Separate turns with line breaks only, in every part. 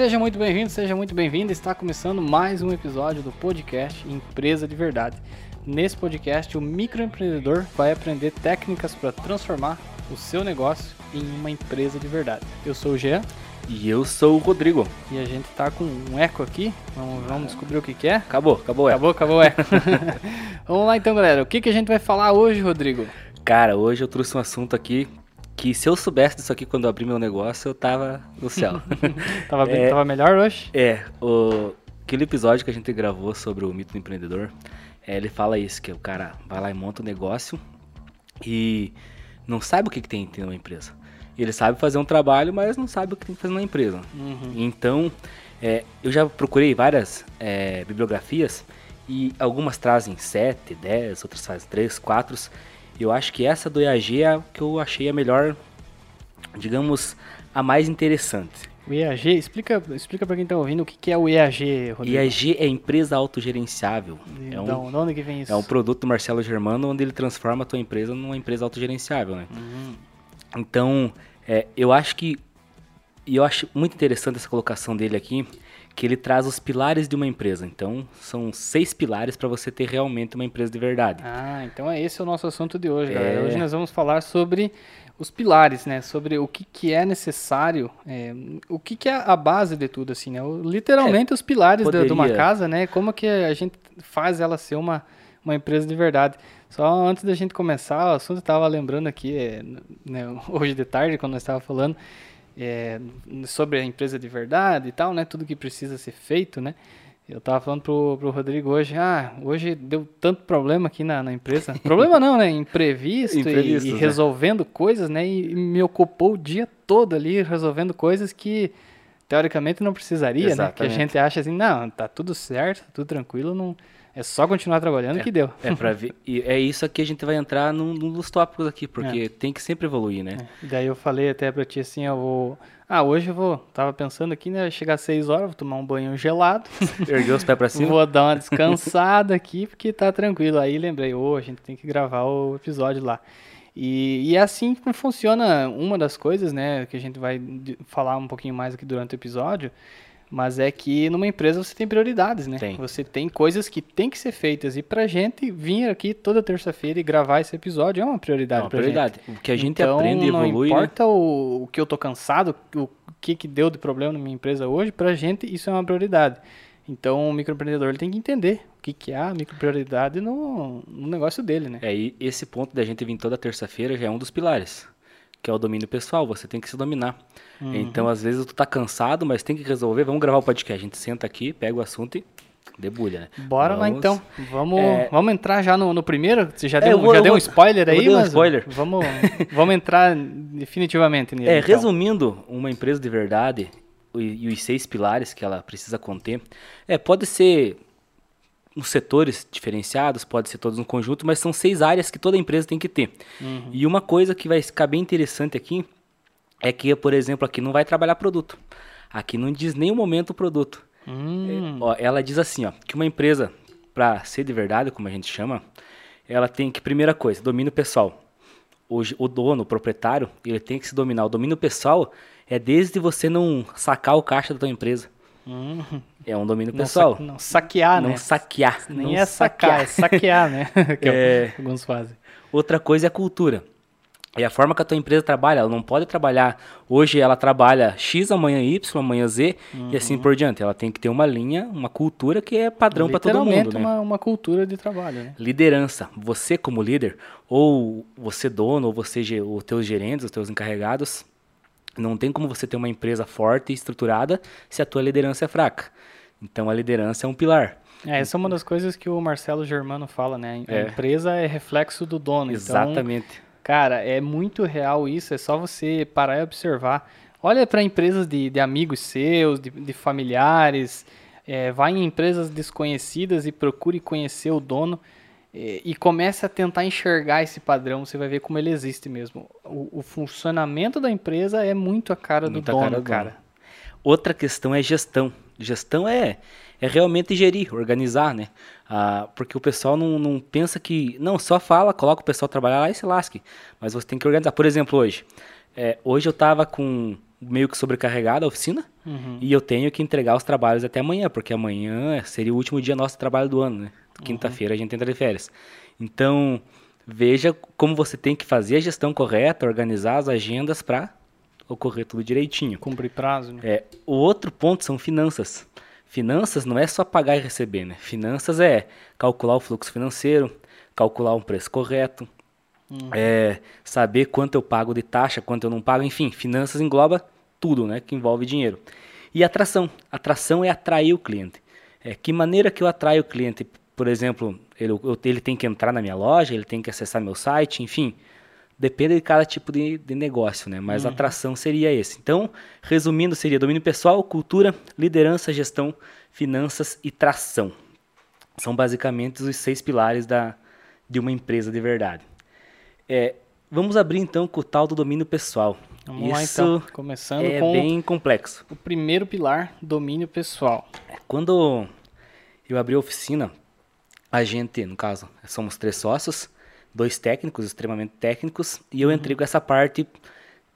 seja muito bem-vindo, seja muito bem-vinda. Está começando mais um episódio do podcast Empresa de Verdade. Nesse podcast, o microempreendedor vai aprender técnicas para transformar o seu negócio em uma empresa de verdade. Eu sou o Jean
E eu sou o Rodrigo.
e a gente tá com um eco aqui. Vamos, vamos descobrir o que, que é.
Acabou, acabou. é.
Acabou, acabou o eco. vamos lá então, galera. O que, que a gente vai falar hoje, Rodrigo?
Cara, hoje eu trouxe um assunto aqui que se eu soubesse disso aqui quando eu abri meu negócio, eu tava no céu.
Tava, bem-
É.
tava melhor hoje?
é, o, aquele episódio que a gente gravou sobre o mito do empreendedor, é, ele fala isso, que o cara vai lá e monta um negócio e não sabe o que, que tem que ter numa empresa. Ele sabe fazer um trabalho, mas não sabe o que tem que fazer na empresa.
Uhum.
Então, é, eu já procurei várias é, bibliografias e algumas trazem 7, 10, outras fazem 3, 4. Eu acho que essa do EAG é a que eu achei a melhor, digamos, a mais interessante.
O EAG, explica, explica pra quem tá ouvindo o que, que é o EAG, Rodrigo.
EAG é empresa autogerenciável. É
da
um,
onde- de onde que vem isso?
é um produto do Marcelo Germano onde ele transforma a tua empresa numa empresa autogerenciável, né?
Uhum.
Então, é, eu acho que. E eu acho muito interessante essa colocação dele aqui, que ele traz os pilares de uma empresa. Então, são seis pilares para você ter realmente uma empresa de verdade.
Ah, então é esse o nosso assunto de hoje, galera.
É.
Hoje nós vamos falar sobre os pilares, né? Sobre o que, que é necessário, é, o que, que é a base de tudo, assim, né? O- Literalmente os pilares da- de uma
poderia-
casa, né? Como que a gente faz ela ser uma, uma empresa de verdade. Só antes da gente começar, o assunto estava lembrando aqui, é, né, hoje de tarde, quando nós estávamos falando é, sobre a empresa de verdade e tal, né? Tudo que precisa ser feito, né? Eu tava falando pro, pro Rodrigo hoje, ah, hoje deu tanto problema aqui na, na empresa. problema não, né? Imprevisto, e-
Imprevistos,
e,
né?
resolvendo coisas, né? E, e me ocupou o dia todo ali resolvendo coisas que teoricamente não precisaria, né? Que a
Exatamente.
gente acha assim, não, tá tudo certo, tá tudo tranquilo, não é só continuar trabalhando que deu.
É para ver. E é isso aqui que a gente vai entrar num, num dos tópicos aqui, porque
É.
tem que sempre evoluir, né?
Daí eu falei até pra ti assim, eu vou. Ah, hoje eu vou. Tava pensando aqui, né? Chegar às 6 horas, vou tomar um banho gelado.
Ergueu os pés para cima.
Vou dar uma descansada aqui, porque tá tranquilo. Aí lembrei, ô, a gente tem que gravar o episódio lá. E, e é assim que funciona uma das coisas, né, que a gente vai falar um pouquinho mais aqui durante o episódio, mas é que numa empresa você tem prioridades, né?
Tem.
Você tem coisas que tem que ser feitas. E pra gente vir aqui toda terça-feira e gravar esse episódio é uma
É
prioridade
uma
pra gente.
prioridade. O que a gente
Então,
aprende e
não
evolui, né?
importa o, o que eu tô cansado, o que que deu de problema na minha empresa hoje, pra gente isso é uma prioridade. Então o microempreendedor tem que entender o que, que é a microprioridade no, no negócio dele, né?
É, e esse ponto da gente vir toda terça-feira já é um dos pilares, que é o domínio pessoal, você tem que se dominar.
Uhum.
Então, às vezes, tu tá cansado, mas tem que resolver, vamos gravar o podcast. A gente senta aqui, pega o assunto e debulha, né?
Bora lá
Vamos-
então. Vamos,
É.
vamos entrar já no, no primeiro? Você já
É,
deu,
eu vou-
já
eu
deu um
vou-
spoiler
eu vou
aí,
dar um
mas
spoiler.
Vamos, vamos entrar definitivamente nele.
É,
então.
resumindo, uma empresa de verdade e, e os seis pilares que ela precisa conter, é, pode ser uns setores diferenciados, pode ser todos um conjunto, mas são seis áreas que toda empresa tem que ter.
Uhum.
E uma coisa que vai ficar bem interessante aqui é que, por exemplo, aqui não vai trabalhar produto. Aqui não diz nenhum momento o produto.
Hum,
Ó, ela diz assim, ó, que uma empresa, para ser de verdade, como a gente chama, ela tem que, primeira coisa, domínio pessoal. Hoje, o dono, o proprietário, ele tem que se dominar. O domínio pessoal é desde você não sacar o caixa da tua empresa.
hum.
É um domínio
Não,
pessoal.
sa- não saquear,
não
né?
saquear.
Nem
não
é sacar, é saquear, né? que
É.
alguns fazem.
Outra coisa é a cultura. É a forma que a tua empresa trabalha. Ela não pode trabalhar. Hoje ela trabalha X, amanhã Y, amanhã Z e assim
Uhum.
por diante. Ela tem que ter uma linha, uma cultura que é padrão para todo mundo. Né?
uma, uma cultura de trabalho, né?
Liderança. Você como líder, ou você dono, ou você, os teus gerentes, os teus encarregados, não tem como você ter uma empresa forte e estruturada se a tua liderança é fraca. Então a liderança é um pilar.
É, essa é uma das coisas que o Marcelo Germano fala, né? A
É.
empresa é reflexo do dono. Então,
Exatamente.
cara, é muito real isso. É só você parar e observar. Olha para empresas de, de amigos seus, de, de familiares. é, vai em empresas desconhecidas e procure conhecer o dono. É, e comece a tentar enxergar esse padrão. Você vai ver como ele existe mesmo. O, o funcionamento da empresa é muito a cara do
Muito a
dono,
cara do
cara.
Outra questão é gestão. Gestão é, é realmente gerir, organizar, né? Ah, porque o pessoal não, não pensa que. Não, só fala, coloca o pessoal trabalhar lá e se lasque. Mas você tem que organizar. Por exemplo, hoje. é, hoje eu tava com meio que sobrecarregado a oficina
Uhum.
e eu tenho que entregar os trabalhos até amanhã, porque amanhã seria o último dia nosso de trabalho do ano, né? Quinta-feira a gente entra de férias. Então, veja como você tem que fazer a gestão correta, organizar as agendas para ocorrer tudo direitinho.
Cumprir prazo, né?
É, o outro ponto são finanças. Finanças não é só pagar e receber, né? Finanças é calcular o fluxo financeiro, calcular um preço correto, é, saber quanto eu pago de taxa, quanto eu não pago, enfim, finanças engloba tudo, né? Que envolve dinheiro. E atração. Atração é atrair o cliente. É, que maneira que eu atraio o cliente? Por exemplo, ele, eu- ele tem que entrar na minha loja, ele tem que acessar meu site, enfim. Depende de cada tipo de, de negócio, né? Mas a atração seria esse. Então, resumindo, seria domínio pessoal, cultura, liderança, gestão, finanças e tração. São basicamente os seis pilares da, de uma empresa de verdade. É, vamos abrir então com o tal do domínio pessoal.
Vamos lá
Isso
então. Começando
é
com
bem complexo.
o primeiro pilar, domínio pessoal.
Quando eu abri a oficina, a gente, no caso, somos três sócios, dois técnicos, extremamente técnicos, e eu entrei com essa parte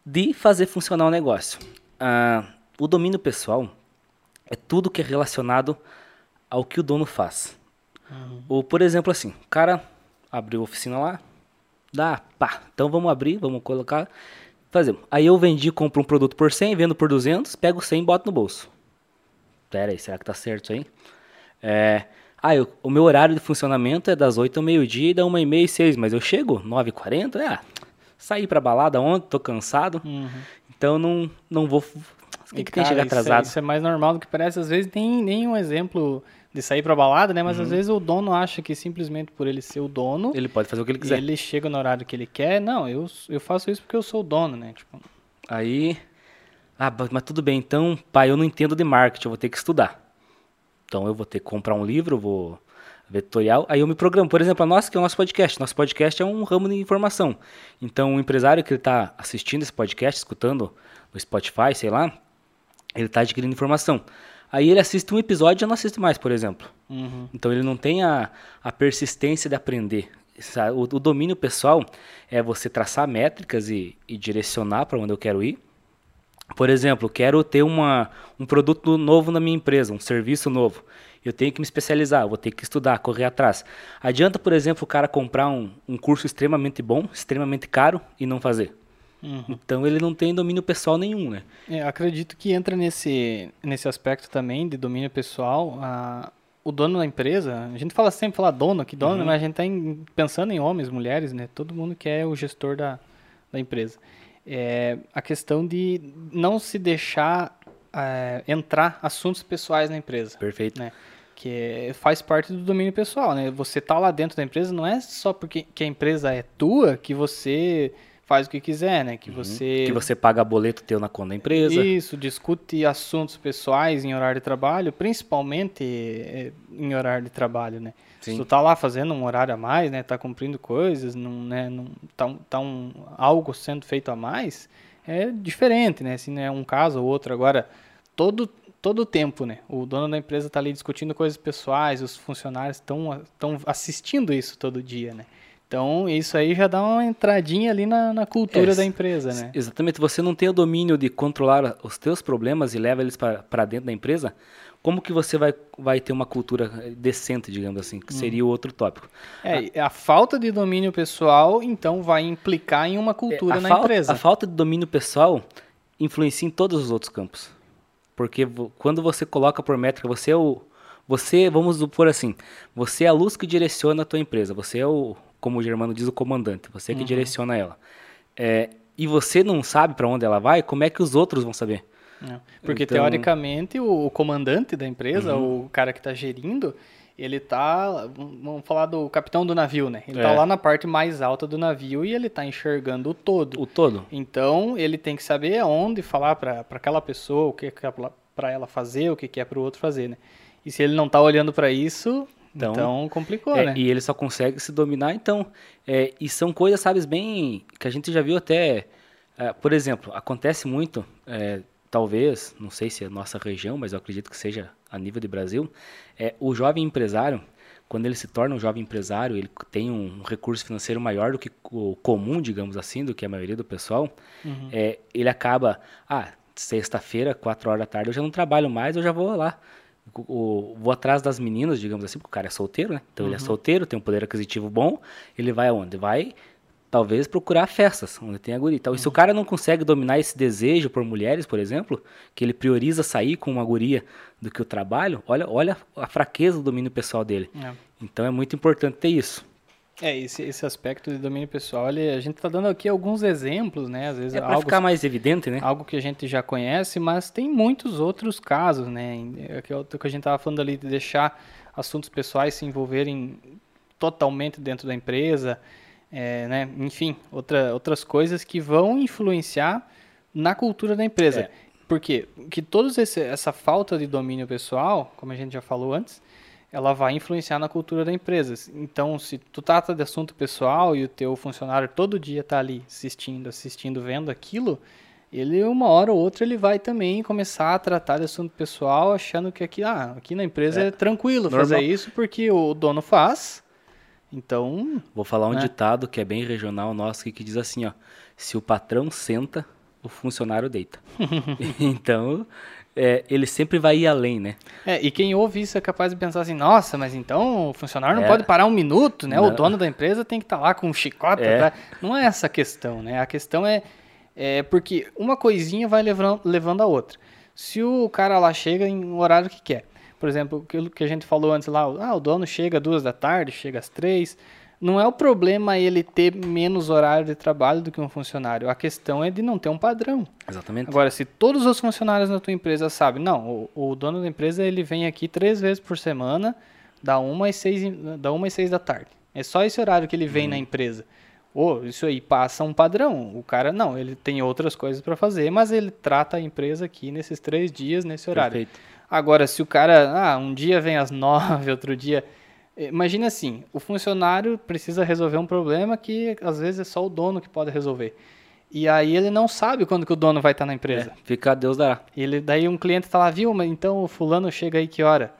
de fazer funcionar o negócio. Ah, o domínio pessoal é tudo que é relacionado ao que o dono faz. Ou, por exemplo, assim, o cara abriu a oficina lá, dá, pá, então vamos abrir, vamos colocar, fazer. Aí eu vendi, compro um produto por 100, vendo por 200, pego 100 e boto no bolso. Pera aí, será que tá certo isso aí? É, ah, eu- o meu horário de funcionamento é das 8 ao meio-dia e da 1 e meia e 6, mas eu chego 9h40, ah, saí pra balada ontem, tô cansado, então não, não vou... O que,
E,
que tem chegar
isso é-
atrasado?
Isso é, mais normal do que parece. Às vezes tem nenhum exemplo de sair pra balada, né? Mas
Uhum.
às vezes o dono acha que simplesmente por ele ser o dono,
Ele pode fazer o que ele
e
quiser.
ele chega no horário que ele quer. Não, eu, eu faço isso porque eu sou o dono, né? Tipo,
Aí, ah, mas tudo bem, então, pai, eu não entendo de marketing, eu vou ter que estudar. Então eu vou ter que comprar um livro, vou ver tutorial, aí eu me programo. Por exemplo, a nossa, que é o nosso podcast. Nosso podcast é um ramo de informação. Então o empresário que está assistindo esse podcast, escutando no Spotify, sei lá, ele está adquirindo informação. Aí ele assiste um episódio e não assiste mais, por exemplo.
uhum.
Então ele não tem a, a persistência de aprender. O, o domínio pessoal é você traçar métricas e, e direcionar para onde eu quero ir. Por exemplo, quero ter uma, um produto novo na minha empresa, um serviço novo. Eu tenho que me especializar, vou ter que estudar, correr atrás. Adianta, por exemplo, o cara comprar um, um curso extremamente bom, extremamente caro e não fazer.
Uhum.
Então ele não tem domínio pessoal nenhum, né?
É, acredito que entra nesse, nesse aspecto também de domínio pessoal. A, o dono da empresa, a gente fala sempre falar dono aqui, dono,
Uhum.
mas a gente está pensando em homens, mulheres, né? Todo mundo que é o gestor da, da empresa. É a questão de não se deixar é, entrar assuntos pessoais na empresa
Perfeito.
né? Que faz parte do domínio pessoal, né? Você tá lá dentro da empresa, não é só porque que a empresa é tua que você faz o que quiser, né? Que você
Uhum. Que você paga boleto teu na conta da empresa.
isso, discute assuntos pessoais em horário de trabalho, principalmente eh, em horário de trabalho, né?
Sim.
Se tu tá lá fazendo um horário a mais, né? Tá cumprindo coisas, não, né? Não, tá, tá um, algo sendo feito a mais, é diferente, né? Se não é um caso ou outro. Agora, todo todo o tempo, né? O dono da empresa tá ali discutindo coisas pessoais, os funcionários estão estão assistindo isso todo dia, né? Então, isso aí já dá uma entradinha ali na, na cultura
É,
da empresa, né?
Exatamente, você não tem o domínio de controlar os teus problemas e leva eles para dentro da empresa, como que você vai, vai ter uma cultura eh, decente, digamos assim, que seria o outro tópico.
É, e a falta de domínio pessoal, então, vai implicar em uma cultura
É, a
na
falta,
empresa.
A falta de domínio pessoal influencia em todos os outros campos. Porque quando você coloca por métrica, você é o. Você, vamos supor assim, você é a luz que direciona a tua empresa. Você é o, como o Germano diz, o comandante. Você é que direciona ela. É, e você não sabe para onde ela vai, como é que os outros vão saber?
né? Porque,
Então- Uhum.
teoricamente, o, comandante da empresa, o cara que está gerindo, ele tá, vamos falar do capitão do navio, né? Ele tá
É.
lá na parte mais alta do navio e ele tá enxergando o todo.
O todo.
Então, ele tem que saber aonde falar para aquela pessoa, o que é para ela fazer, o que que é para o outro fazer, né? E se ele não tá olhando para isso,
Então,
então, complicou,
É,
né?
E ele só consegue se dominar, então. é, e são coisas, sabes, bem. que a gente já viu até. é, por exemplo, acontece muito, é, talvez, não sei se é nossa região, mas eu acredito que seja a nível de Brasil, é o jovem empresário, quando ele se torna um jovem empresário, ele tem um recurso financeiro maior do que o comum, digamos assim, do que a maioria do pessoal, é, ele acaba. Ah, sexta-feira, quatro horas da tarde, eu já não trabalho mais, eu já vou lá. O, vou atrás das meninas, digamos assim, porque o cara é solteiro, né? Então uhum. ele é solteiro, tem um poder aquisitivo bom, ele vai aonde? Vai talvez procurar festas onde tem a guria. Então, uhum. se o cara não consegue dominar esse desejo por mulheres, por exemplo, que ele prioriza sair com uma guria do que o trabalho, olha, olha a fraqueza do domínio pessoal dele. É. Então é muito importante ter isso.
É, esse, esse aspecto de domínio pessoal, ele, a gente está dando aqui alguns exemplos, né? Às vezes
é para ficar mais evidente, né?
Algo que a gente já conhece, mas tem muitos outros casos, né? É que, é que a gente estava falando ali de deixar assuntos pessoais se envolverem totalmente dentro da empresa, é, né? Enfim, outra, outras coisas que vão influenciar na cultura da empresa. É. Porque que toda essa falta de domínio pessoal, como a gente já falou antes, ela vai influenciar na cultura da empresa. Então, se tu trata de assunto pessoal e o teu funcionário todo dia está ali assistindo, assistindo, vendo aquilo, ele uma hora ou outra ele vai também começar a tratar de assunto pessoal, achando que aqui, ah, aqui na empresa é, é tranquilo normal. fazer isso porque o dono faz. Então,
vou falar um né? ditado que é bem regional nosso que, que diz assim, ó: se o patrão senta, o funcionário deita. então, é, ele sempre vai ir além, né?
É, e quem ouve isso é capaz de pensar assim, nossa, mas então o funcionário não é. pode parar um minuto, né? Não. O dono da empresa tem que estar tá lá com um chicote. É. Pra... Não é essa a questão, né? A questão é, é porque uma coisinha vai levando, levando a outra. Se o cara lá chega em um horário que quer, por exemplo, aquilo que a gente falou antes lá, ah, o dono chega às duas da tarde, chega às três, não é o problema ele ter menos horário de trabalho do que um funcionário. A questão é de não ter um padrão.
Exatamente.
Agora, se todos os funcionários na tua empresa sabem, não, o, o dono da empresa ele vem aqui três vezes por semana, da uma às seis, da uma às seis da tarde. É só esse horário que ele vem hum. na empresa. Ou oh, isso aí passa um padrão. O cara não, ele tem outras coisas para fazer, mas ele trata a empresa aqui nesses três dias nesse horário. Perfeito. Agora, se o cara, ah, um dia vem às nove, outro dia Imagina assim, o funcionário precisa resolver um problema que às vezes é só o dono que pode resolver. E aí ele não sabe quando que o dono vai estar na empresa. É,
fica a Deus dará.
E ele, daí um cliente está lá, viu, mas então o fulano chega aí que hora?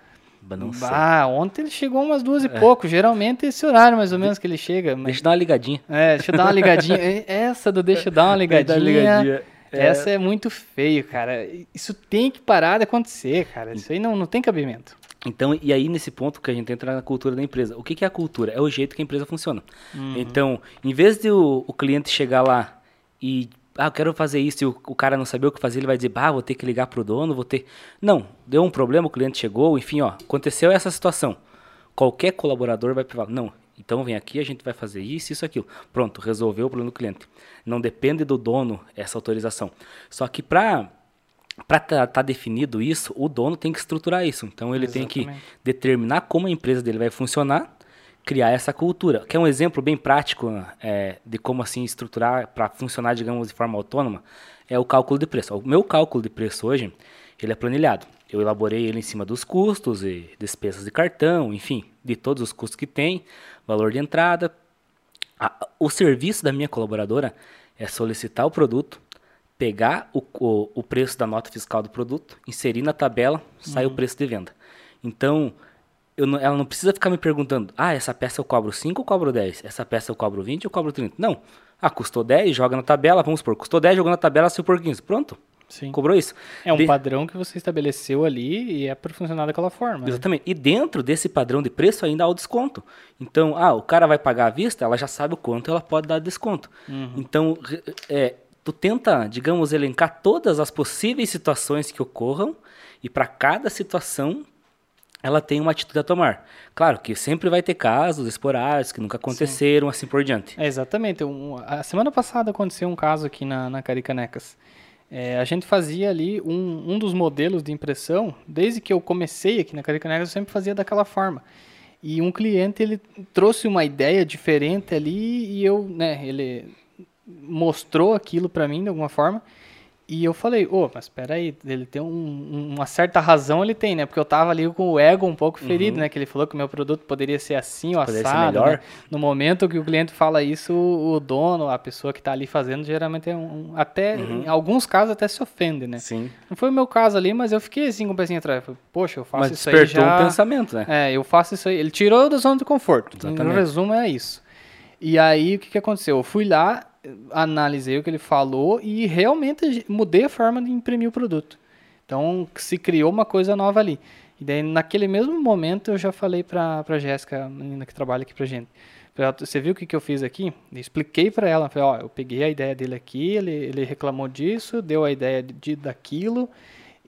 Não
ah, ontem ele chegou umas duas e é. pouco. Geralmente esse horário mais ou menos que ele chega. Mas...
Deixa eu dar uma ligadinha.
É, deixa eu dar uma ligadinha. essa do deixa eu dar uma ligadinha. ligadinha. É... Essa é muito feio, cara. Isso tem que parar de acontecer, cara. Isso aí não, não tem cabimento.
Então, e aí nesse ponto que a gente entra na cultura da empresa. O que, que é a cultura? É o jeito que a empresa funciona. Uhum. Então, em vez de o, o, cliente chegar lá e, ah, eu quero fazer isso e o, o, cara não saber o que fazer, ele vai dizer, ah, vou ter que ligar pro dono, vou ter... Não, deu um problema, o cliente chegou, enfim, ó, aconteceu essa situação. Qualquer colaborador vai falar, não, então vem aqui, a gente vai fazer isso, isso, aquilo. Pronto, resolveu o problema do cliente. Não depende do dono essa autorização. Só que para para estar tá, tá definido isso, o dono tem que estruturar isso. Então ele Exatamente. tem que determinar como a empresa dele vai funcionar, criar essa cultura. Que é um exemplo bem prático é, de como assim estruturar para funcionar, digamos, de forma autônoma, é o cálculo de preço. O meu cálculo de preço hoje, ele é planilhado. Eu elaborei ele em cima dos custos e despesas de cartão, enfim, de todos os custos que tem, valor de entrada. o serviço da minha colaboradora é solicitar o produto, pegar o, o, o, preço da nota fiscal do produto, inserir na tabela, sai uhum. o preço de venda. Então, não, ela não precisa ficar me perguntando, ah, essa peça eu cobro 5 ou cobro 10? Essa peça eu cobro 20 ou cobro 30? Não. Ah, custou 10, joga na tabela, vamos supor, custou 10, jogou na tabela, saiu por 15. Pronto. Sim. Cobrou isso.
É um de... padrão que você estabeleceu ali e é para funcionar daquela forma. Né?
Exatamente. Né? E dentro desse padrão de preço ainda há o desconto. Então, ah, o cara vai pagar à vista, ela já sabe o quanto ela pode dar desconto. Uhum. Então, é, tu tenta, digamos, elencar todas as possíveis situações que ocorram e para cada situação ela tem uma atitude a tomar. Claro que sempre vai ter casos esporádicos que nunca aconteceram, Sim. assim por diante.
É, exatamente. Um, a semana passada aconteceu um caso aqui na, na Caricanecas. É, a gente fazia ali um, um dos modelos de impressão, desde que eu comecei aqui na Caricanecas, eu sempre fazia daquela forma. E um cliente, ele trouxe uma ideia diferente ali e eu, né, ele mostrou aquilo para mim de alguma forma. E eu falei, ô, oh, mas espera aí, ele tem um, uma certa razão, ele tem, né? Porque eu tava ali com o ego um pouco ferido, uhum. né? Que ele falou que o meu produto poderia ser assim ou assado, né? No momento que o cliente fala isso, o dono, a pessoa que tá ali fazendo, geralmente é um... Até, uhum. em alguns casos, até se ofende, né?
Sim.
Não foi o meu caso ali, mas eu fiquei assim com o pezinho atrás. Falei, Poxa, eu faço mas isso aí já...
um pensamento, né?
É, eu faço isso aí. Ele tirou da zona de conforto. Exatamente. No resumo, é isso. E aí, o que que aconteceu? Eu fui lá analisei o que ele falou e realmente mudei a forma de imprimir o produto. Então, se criou uma coisa nova ali. E daí, naquele mesmo momento, eu já falei para a Jéssica, a menina que trabalha aqui pra gente. Você viu o que, que eu fiz aqui? Eu expliquei para ela. Falei, ó, eu peguei a ideia dele aqui, ele, ele reclamou disso, deu a ideia de, daquilo,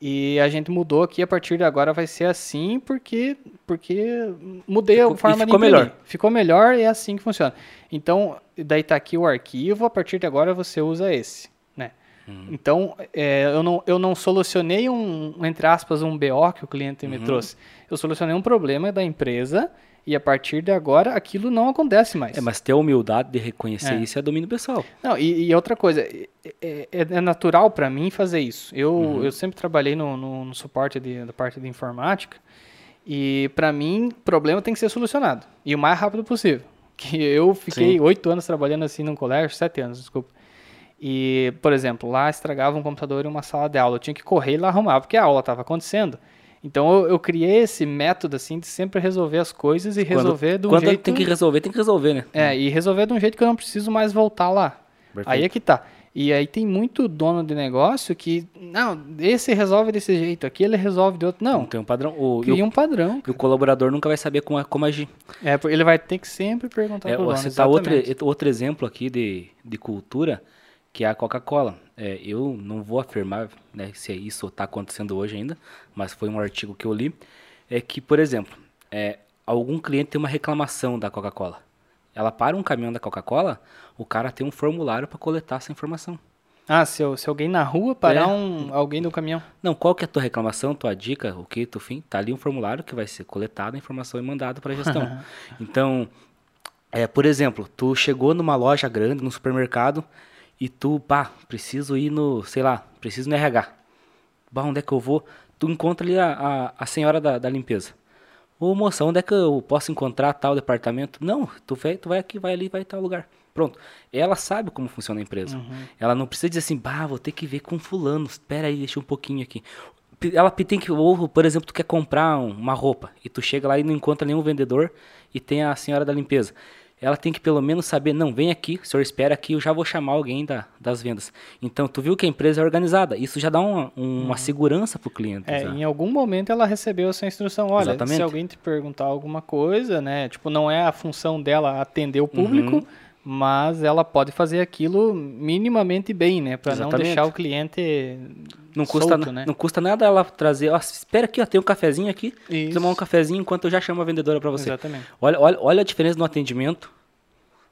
e a gente mudou aqui, a partir de agora vai ser assim, porque, porque mudei ficou, a forma
ficou
de
imprimir. melhor.
Ficou melhor e é assim que funciona. Então, daí tá aqui o arquivo, a partir de agora você usa esse. Uhum. Então, é, eu, não, eu não solucionei um, entre aspas, um BO que o cliente me uhum. trouxe. Eu solucionei um problema da empresa e a partir de agora aquilo não acontece mais.
É, mas ter a humildade de reconhecer é. isso é domínio pessoal.
Não, e, e outra coisa, é, é, é natural para mim fazer isso. Eu, uhum. eu sempre trabalhei no, no, no suporte de, da parte de informática e para mim, problema tem que ser solucionado e o mais rápido possível. Que eu fiquei oito anos trabalhando assim num colégio, sete anos, desculpa. E, por exemplo, lá estragava um computador em uma sala de aula. Eu tinha que correr e lá arrumar, porque a aula estava acontecendo. Então eu, eu, criei esse método assim de sempre resolver as coisas e quando, resolver de um
quando
jeito.
Quando tem que resolver, tem que resolver, né?
É, e resolver de um jeito que eu não preciso mais voltar lá. Perfeito. Aí é que tá. E aí tem muito dono de negócio que, não, esse resolve desse jeito, aqui ele resolve de outro. Não. Não
tem um padrão. O,
cria um padrão.
E o colaborador nunca vai saber como, como agir.
É, ele vai ter que sempre perguntar é, pro dono.
Você tá outro, outro exemplo aqui de, de cultura que é a Coca-Cola. É, eu não vou afirmar né, se é isso está acontecendo hoje ainda, mas foi um artigo que eu li, é que, por exemplo, é, algum cliente tem uma reclamação da Coca-Cola. Ela para um caminhão da Coca-Cola, o cara tem um formulário para coletar essa informação.
Ah, se, se alguém na rua parar é. um, alguém do caminhão.
Não, qual que é a tua reclamação, tua dica, o que tu fim? Tá ali um formulário que vai ser coletado a informação e mandado para a gestão. então, é, por exemplo, tu chegou numa loja grande, no supermercado, e tu, pá, preciso ir no, sei lá, preciso no RH. Bah, onde é que eu vou? Tu encontra ali a, a, a senhora da, da limpeza. Ô moça, onde é que eu posso encontrar tal departamento? Não, tu vai, tu vai aqui, vai ali, vai tal lugar. Pronto. Ela sabe como funciona a empresa. Uhum. Ela não precisa dizer assim, bah, vou ter que ver com fulano. Espera aí, deixa um pouquinho aqui. Ela tem que, ou, por exemplo, tu quer comprar uma roupa e tu chega lá e não encontra nenhum vendedor e tem a senhora da limpeza ela tem que pelo menos saber, não, vem aqui, o senhor espera aqui, eu já vou chamar alguém da, das vendas. Então, tu viu que a empresa é organizada, isso já dá uma, uma uhum. segurança para o cliente.
É, em algum momento ela recebeu essa instrução, olha, Exatamente. se alguém te perguntar alguma coisa, né, tipo, não é a função dela atender o público, uhum. Mas ela pode fazer aquilo minimamente bem, né, para não deixar o cliente
não custa, solto, né? não custa nada ela trazer, ó, espera aqui, ó, tem um cafezinho aqui, Isso. tomar um cafezinho enquanto eu já chamo a vendedora para você.
Exatamente.
Olha, olha, olha a diferença no atendimento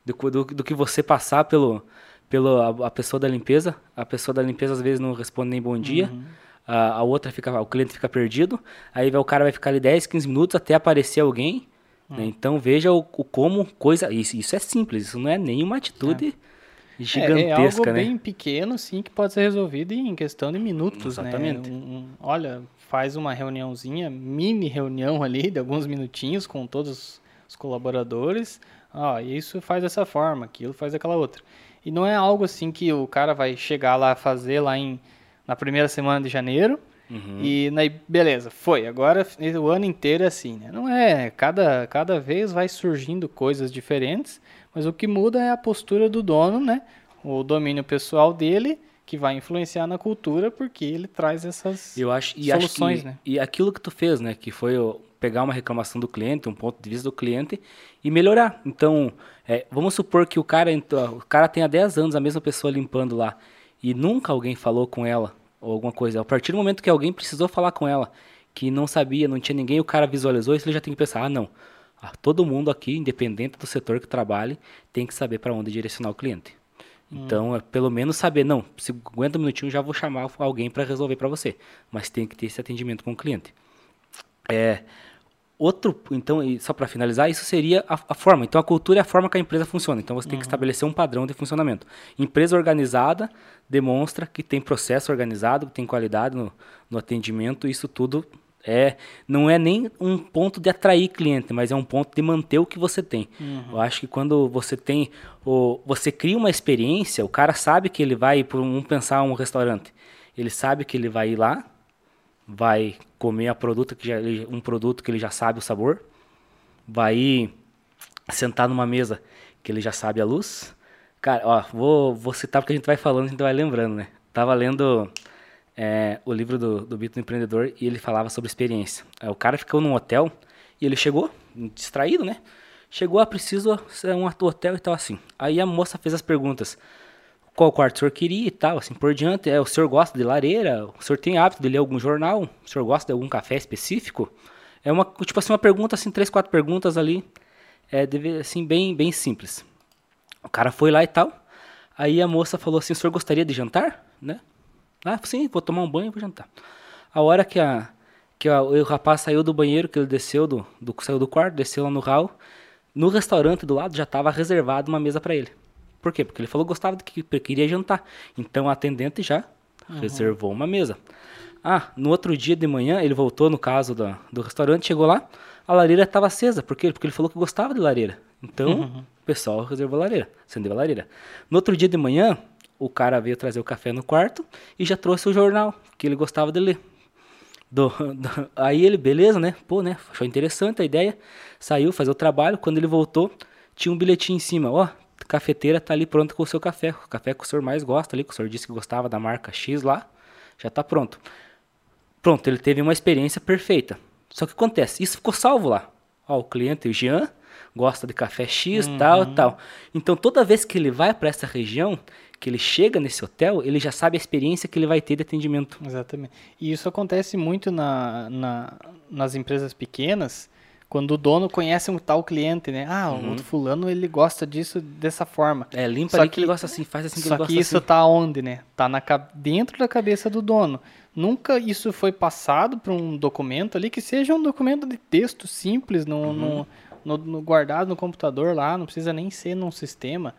do, do, do que você passar pelo, pelo a, a, pessoa da limpeza. A pessoa da limpeza às vezes não responde nem bom dia. Uhum. A, a, outra fica, o cliente fica perdido. Aí o cara vai ficar ali 10, 15 minutos até aparecer alguém. Uhum. Né? Então veja o, o, como coisa. Isso, isso é simples, isso não é nenhuma atitude. É gigantesca, é, é algo
né?
bem
pequeno, sim, que pode ser resolvido em questão de minutos, né? Exatamente. né? Um, um, olha, faz uma reuniãozinha, mini reunião ali, de alguns minutinhos com todos os colaboradores. Ah, isso faz dessa forma, aquilo faz daquela outra. E não é algo assim que o cara vai chegar lá fazer lá em na primeira semana de janeiro. Uhum. E na, beleza, foi. Agora o ano inteiro é assim, né? Não é. Cada, cada vez vai surgindo coisas diferentes mas o que muda é a postura do dono, né? O domínio pessoal dele, que vai influenciar na cultura, porque ele traz essas
Eu acho, e soluções, acho que, né? E aquilo que tu fez, né? Que foi pegar uma reclamação do cliente, um ponto de vista do cliente e melhorar. Então, é, vamos supor que o cara, o cara tenha 10 anos, a mesma pessoa limpando lá, e nunca alguém falou com ela, ou alguma coisa. A partir do momento que alguém precisou falar com ela, que não sabia, não tinha ninguém, o cara visualizou isso, ele já tem que pensar, ah, não, todo mundo aqui, independente do setor que trabalhe, tem que saber para onde direcionar o cliente. Hum. Então, é pelo menos saber, não, se aguenta um minutinho, já vou chamar alguém para resolver para você. Mas tem que ter esse atendimento com o cliente. É, outro, então, só para finalizar, isso seria a, a, forma. Então, a cultura é a forma que a empresa funciona. Então, você tem que uhum. estabelecer um padrão de funcionamento. Empresa organizada demonstra que tem processo organizado, que tem qualidade no, no atendimento. Isso tudo é, não é nem um ponto de atrair cliente, mas é um ponto de manter o que você tem. Uhum. Eu acho que quando você tem, o, você cria uma experiência, o cara sabe que ele vai, por um pensar um restaurante, ele sabe que ele vai ir lá, vai comer a produto que já, um produto que ele já sabe o sabor, vai sentar numa mesa que ele já sabe a luz, Cara, ó, vou, vou citar porque a gente vai falando, a gente vai lembrando, né? Tava lendo é, o livro do, do Bito Empreendedor e ele falava sobre experiência. É, o cara ficou num hotel e ele chegou, distraído, né? Chegou, ah, preciso um hotel e tal, assim. Aí a moça fez as perguntas. Qual quarto o senhor queria e tal, assim por diante. É, o senhor gosta de lareira? O senhor tem hábito de ler algum jornal? O senhor gosta de algum café específico? É uma, tipo assim, uma pergunta, assim, três, quatro perguntas ali. É, deve, assim, bem, bem simples. O cara foi lá e tal. Aí a moça falou assim, o senhor gostaria de jantar? Né? Ah, sim, vou tomar um banho e vou jantar. A hora que, a, que a, o rapaz saiu do banheiro, que ele desceu do, do, saiu do quarto, desceu lá no hall, no restaurante do lado já estava reservado uma mesa para ele. Por quê? Porque ele falou que gostava de que queria jantar. Então a atendente já uhum. reservou uma mesa. Ah, no outro dia de manhã, ele voltou no caso do, do restaurante, chegou lá, a lareira estava acesa. Por quê? Porque ele falou que gostava de lareira. Então, uhum. o pessoal reservou a lareira, acendeu a lareira. No outro dia de manhã, o cara veio trazer o café no quarto e já trouxe o jornal que ele gostava de ler. Do, do, aí ele, beleza, né? Pô, né? Achou interessante a ideia. Saiu fazer o trabalho. Quando ele voltou, tinha um bilhetinho em cima. Ó, a cafeteira tá ali pronta com o seu café. O café que o senhor mais gosta ali, que o senhor disse que gostava da marca X lá. Já tá pronto. Pronto, ele teve uma experiência perfeita. Só que acontece, isso ficou salvo lá. Ó, o cliente, o Jean, gosta de café X, uhum. tal, tal. Então toda vez que ele vai para essa região, que ele chega nesse hotel, ele já sabe a experiência que ele vai ter de atendimento.
Exatamente. E isso acontece muito na, na nas empresas pequenas, quando o dono conhece um tal cliente, né? Ah, uhum. o fulano ele gosta disso dessa forma.
É, limpa só ali que ele gosta assim, faz assim que
ele
gosta
que isso
assim.
tá onde, né? Tá na, dentro da cabeça do dono. Nunca isso foi passado para um documento ali que seja um documento de texto simples, no, uhum. no, no, no, guardado no computador lá, não precisa nem ser num sistema.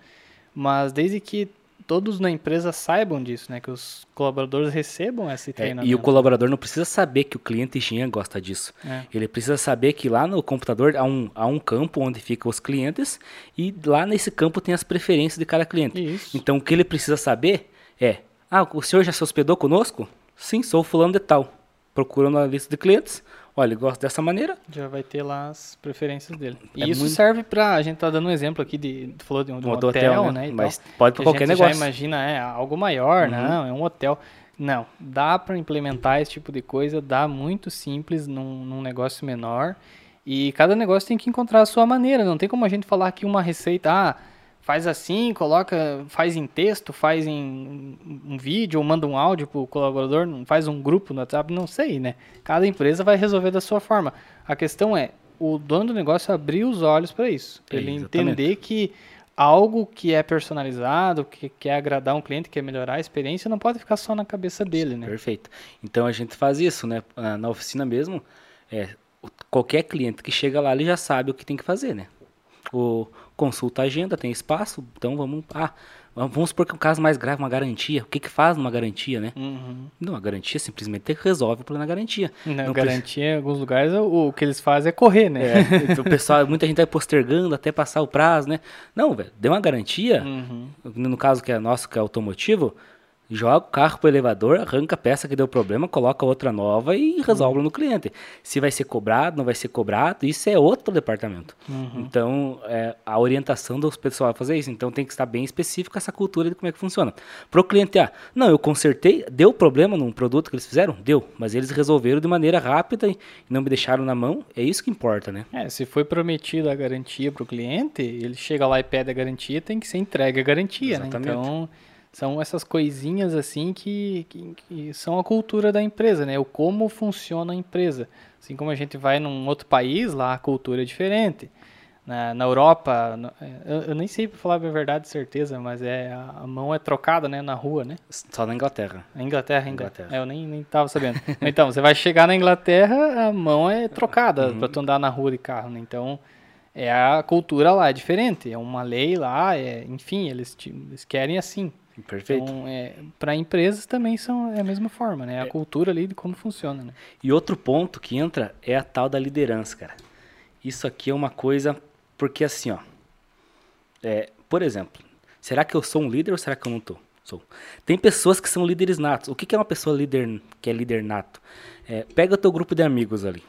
Mas desde que todos na empresa saibam disso, né? Que os colaboradores recebam esse treinamento.
É, e o colaborador não precisa saber que o cliente Jean gosta disso. É. Ele precisa saber que lá no computador há um, há um campo onde ficam os clientes e lá nesse campo tem as preferências de cada cliente. Isso. Então o que ele precisa saber é: ah, o senhor já se hospedou conosco? Sim, sou fulano de tal. Procurando a lista de clientes. Olha, ele gosta dessa maneira.
Já vai ter lá as preferências dele. E é isso muito... serve para a gente tá dando um exemplo aqui de falou de um, de um hotel, hotel, né? né
Mas pode para qualquer negócio.
Já imagina é algo maior, uhum. não? É um hotel. Não, dá para implementar esse tipo de coisa, dá muito simples num, num negócio menor. E cada negócio tem que encontrar a sua maneira. Não tem como a gente falar aqui uma receita. Ah, faz assim, coloca, faz em texto, faz em um vídeo ou manda um áudio pro colaborador, faz um grupo no WhatsApp, não sei, né? Cada empresa vai resolver da sua forma. A questão é o dono do negócio abrir os olhos para isso, para ele entender que algo que é personalizado, que quer agradar um cliente, quer melhorar a experiência, não pode ficar só na cabeça dele, né?
Perfeito. Então a gente faz isso, né? Na oficina mesmo, é, qualquer cliente que chega lá, ele já sabe o que tem que fazer, né? O, consulta a agenda, tem espaço, então vamos. Ah, vamos supor que um caso mais grave, uma garantia. O que, que faz numa garantia, né? Uhum. Não, a garantia simplesmente resolve o problema da garantia.
Não, não garantia, em alguns lugares, o, o, que eles fazem é correr, né?
É, o pessoal, muita gente vai postergando até passar o prazo, né? Não, velho, deu uma garantia. Uhum. No caso que é nosso, que é automotivo, joga o carro pro elevador, arranca a peça que deu problema, coloca outra nova e resolve uhum. no cliente. Se vai ser cobrado, não vai ser cobrado, isso é outro departamento. Uhum. Então, é, a orientação dos pessoal a fazer isso. Então, tem que estar bem específico essa cultura de como é que funciona. Pro cliente, ah, não, eu consertei, deu problema num produto que eles fizeram? Deu, mas eles resolveram de maneira rápida e não me deixaram na mão, é isso que importa, né?
É, se foi prometida a garantia pro cliente, ele chega lá e pede a garantia, tem que ser entregue a garantia, né? Exatamente. né? Então são essas coisinhas assim que, que, que, são a cultura da empresa, né? O como funciona a empresa. Assim como a gente vai num outro país, lá a cultura é diferente. Na, na Europa, é, eu, eu, nem sei para falar a verdade, certeza, mas é a, mão é trocada, né, na rua, né?
Só na Inglaterra.
Na Inglaterra. Inglaterra. É, eu nem nem tava sabendo. então, você vai chegar na Inglaterra, a mão é trocada uhum. para tu andar na rua de carro, né? Então, é a cultura lá é diferente, é uma lei lá, é, enfim, eles, eles querem assim.
Perfeito. Então,
é, para empresas também são é a mesma forma, né? A é. cultura ali de como funciona, né?
E outro ponto que entra é a tal da liderança, cara. Isso aqui é uma coisa porque assim, ó, é, por exemplo, será que eu sou um líder ou será que eu não tô? Sou. Tem pessoas que são líderes natos. O que, que é uma pessoa líder que é líder nato? É, pega o teu grupo de amigos ali.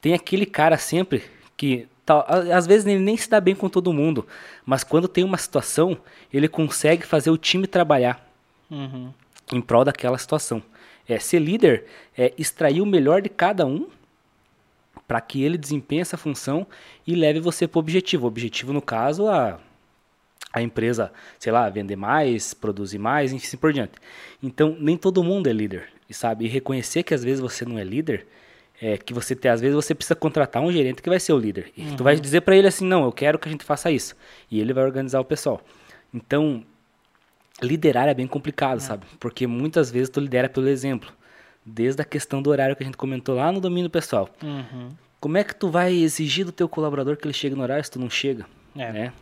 Tem aquele cara sempre que tal, às vezes ele nem se dá bem com todo mundo, mas quando tem uma situação, ele consegue fazer o time trabalhar
Uhum.
em prol daquela situação. É, ser líder é extrair o melhor de cada um para que ele desempenhe essa função e leve você para o objetivo. O objetivo, no caso, a, a empresa, sei lá, vender mais, produzir mais, enfim, assim por diante. Então, nem todo mundo é líder, e sabe? E reconhecer que às vezes você não é líder, é que você tem, às vezes você precisa contratar um gerente que vai ser o líder. E tu vai dizer para ele assim, não, eu quero que a gente faça isso. E ele vai organizar o pessoal. Então, liderar é bem complicado, sabe? Porque muitas vezes tu lidera pelo exemplo. Desde a questão do horário que a gente comentou lá no domínio pessoal.
Uhum.
Como é que tu vai exigir do teu colaborador que ele chegue no horário se tu não chega?
É.
Né?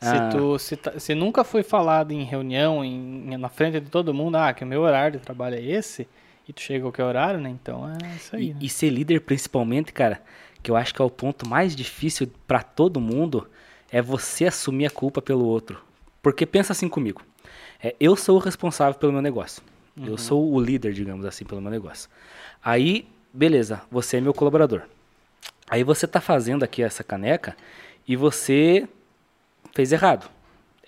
Se,
Ah,
tu, se, tá- se nunca foi falado em reunião, em, na frente de todo mundo, ah, que o meu horário de trabalho é esse, e tu chega a qualquer horário, né? Então é isso aí,
E,
né?
e ser líder, principalmente, cara, que eu acho que é o ponto mais difícil pra todo mundo, é você assumir a culpa pelo outro. Porque pensa assim comigo. É, eu sou o responsável pelo meu negócio. Eu sou o líder, digamos assim, pelo meu negócio. Aí, beleza, você é meu colaborador. Aí você tá fazendo aqui essa caneca e você fez errado.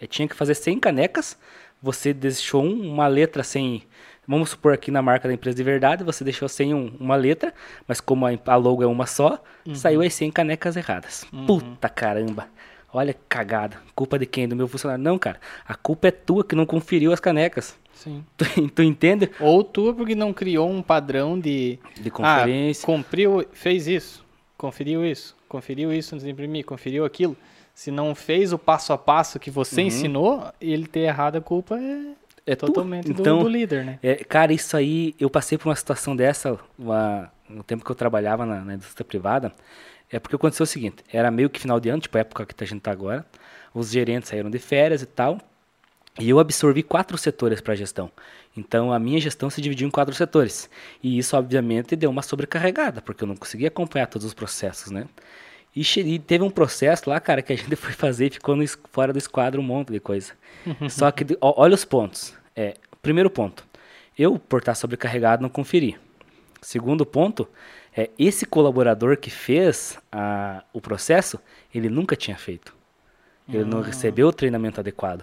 É, tinha que fazer 100 canecas, você deixou um- uma letra sem. Vamos supor aqui na marca da empresa de verdade, você deixou sem um- uma letra, mas como a, a logo é uma só, saiu as 100 canecas erradas. Puta caramba! Olha que cagada. Culpa de quem? Do meu funcionário? Não, cara. A culpa é tua que não conferiu as canecas.
Sim.
Tu, tu entende?
Ou tu porque não criou um padrão de...
De conferência.
Ah, cumpriu, fez isso, conferiu isso, conferiu isso antes de imprimir, conferiu aquilo. Se não fez o passo a passo que você ensinou, ele ter errado a culpa é,
Uhum. É
totalmente do-
Então,
do, líder, né?
É, cara, isso aí, eu passei por uma situação dessa uma- no tempo que eu trabalhava na, na indústria privada. É porque aconteceu o seguinte: era meio que final de ano, tipo a época que a gente tá agora. Os gerentes saíram de férias e tal. E eu absorvi quatro setores para gestão. Então a minha gestão se dividiu em quatro setores. E isso, obviamente, deu uma sobrecarregada, porque eu não conseguia acompanhar todos os processos, né? E, e teve um processo lá, cara, que a gente foi fazer e ficou no fora do esquadro um monte de coisa. Só que, ó, olha os pontos. É, primeiro ponto, eu, por estar sobrecarregado, não conferi. Segundo ponto, é, esse colaborador que fez a- o processo, ele nunca tinha feito. Ele não recebeu o treinamento adequado,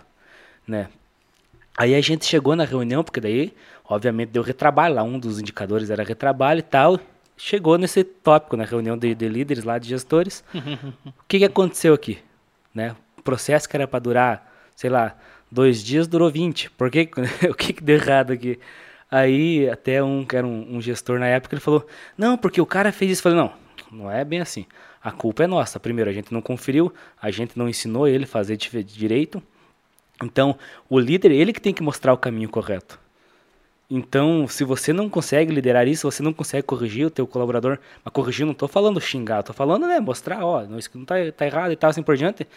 né? Aí a gente chegou na reunião, porque daí, obviamente, deu retrabalho lá, um dos indicadores era retrabalho e tal. Chegou nesse tópico, na reunião de, de líderes lá, de gestores. o que, que aconteceu aqui? Né? O processo que era para durar, sei lá, dois dias, durou 20. Por que, o que, que deu errado aqui? Aí, até um que era um, um gestor na época, ele falou, não, porque o cara fez isso. Eu falei, não, não é bem assim. A culpa é nossa. Primeiro, a gente não conferiu, a gente não ensinou ele fazer direito. Então, o líder, ele que tem que mostrar o caminho correto. Então, se você não consegue liderar isso, você não consegue corrigir o teu colaborador, mas corrigir não estou falando xingar, estou falando, né, mostrar, ó, não, isso não tá, tá errado e tal, assim por diante,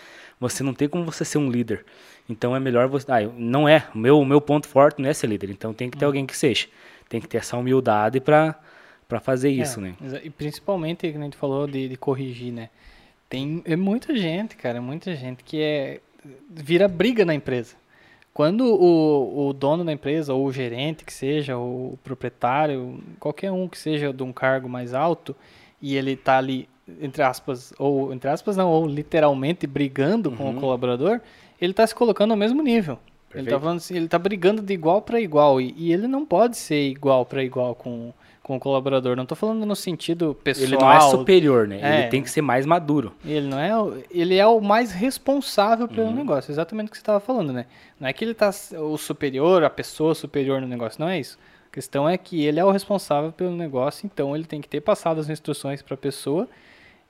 você não tem como você ser um líder. Então, é melhor você, ah, não é, o meu, meu ponto forte não é ser líder, então tem que ter alguém que seja. Tem que ter essa humildade para para fazer isso,
É,
né?
E principalmente, que a gente falou de, de corrigir, né? Tem é muita gente, cara, muita gente que é vira briga na empresa. Quando o, o dono da empresa, ou o gerente que seja, ou o proprietário, qualquer um que seja de um cargo mais alto, e ele tá ali, entre aspas, ou entre aspas não, ou literalmente brigando com o colaborador, ele tá se colocando ao mesmo nível. Ele tá
Perfeito.
falando assim, ele tá brigando de igual para igual, e, e ele não pode ser igual para igual com, com o colaborador. Não tô falando no sentido pessoal.
Ele não é superior, né?
É.
Ele tem que ser mais maduro.
Ele não é, o- ele é o mais responsável
Uhum.
pelo negócio, exatamente o que você estava falando, né? Não é que ele tá s- o superior, a pessoa superior no negócio, não é isso. A questão é que ele é o responsável pelo negócio, então ele tem que ter passado as instruções para a pessoa.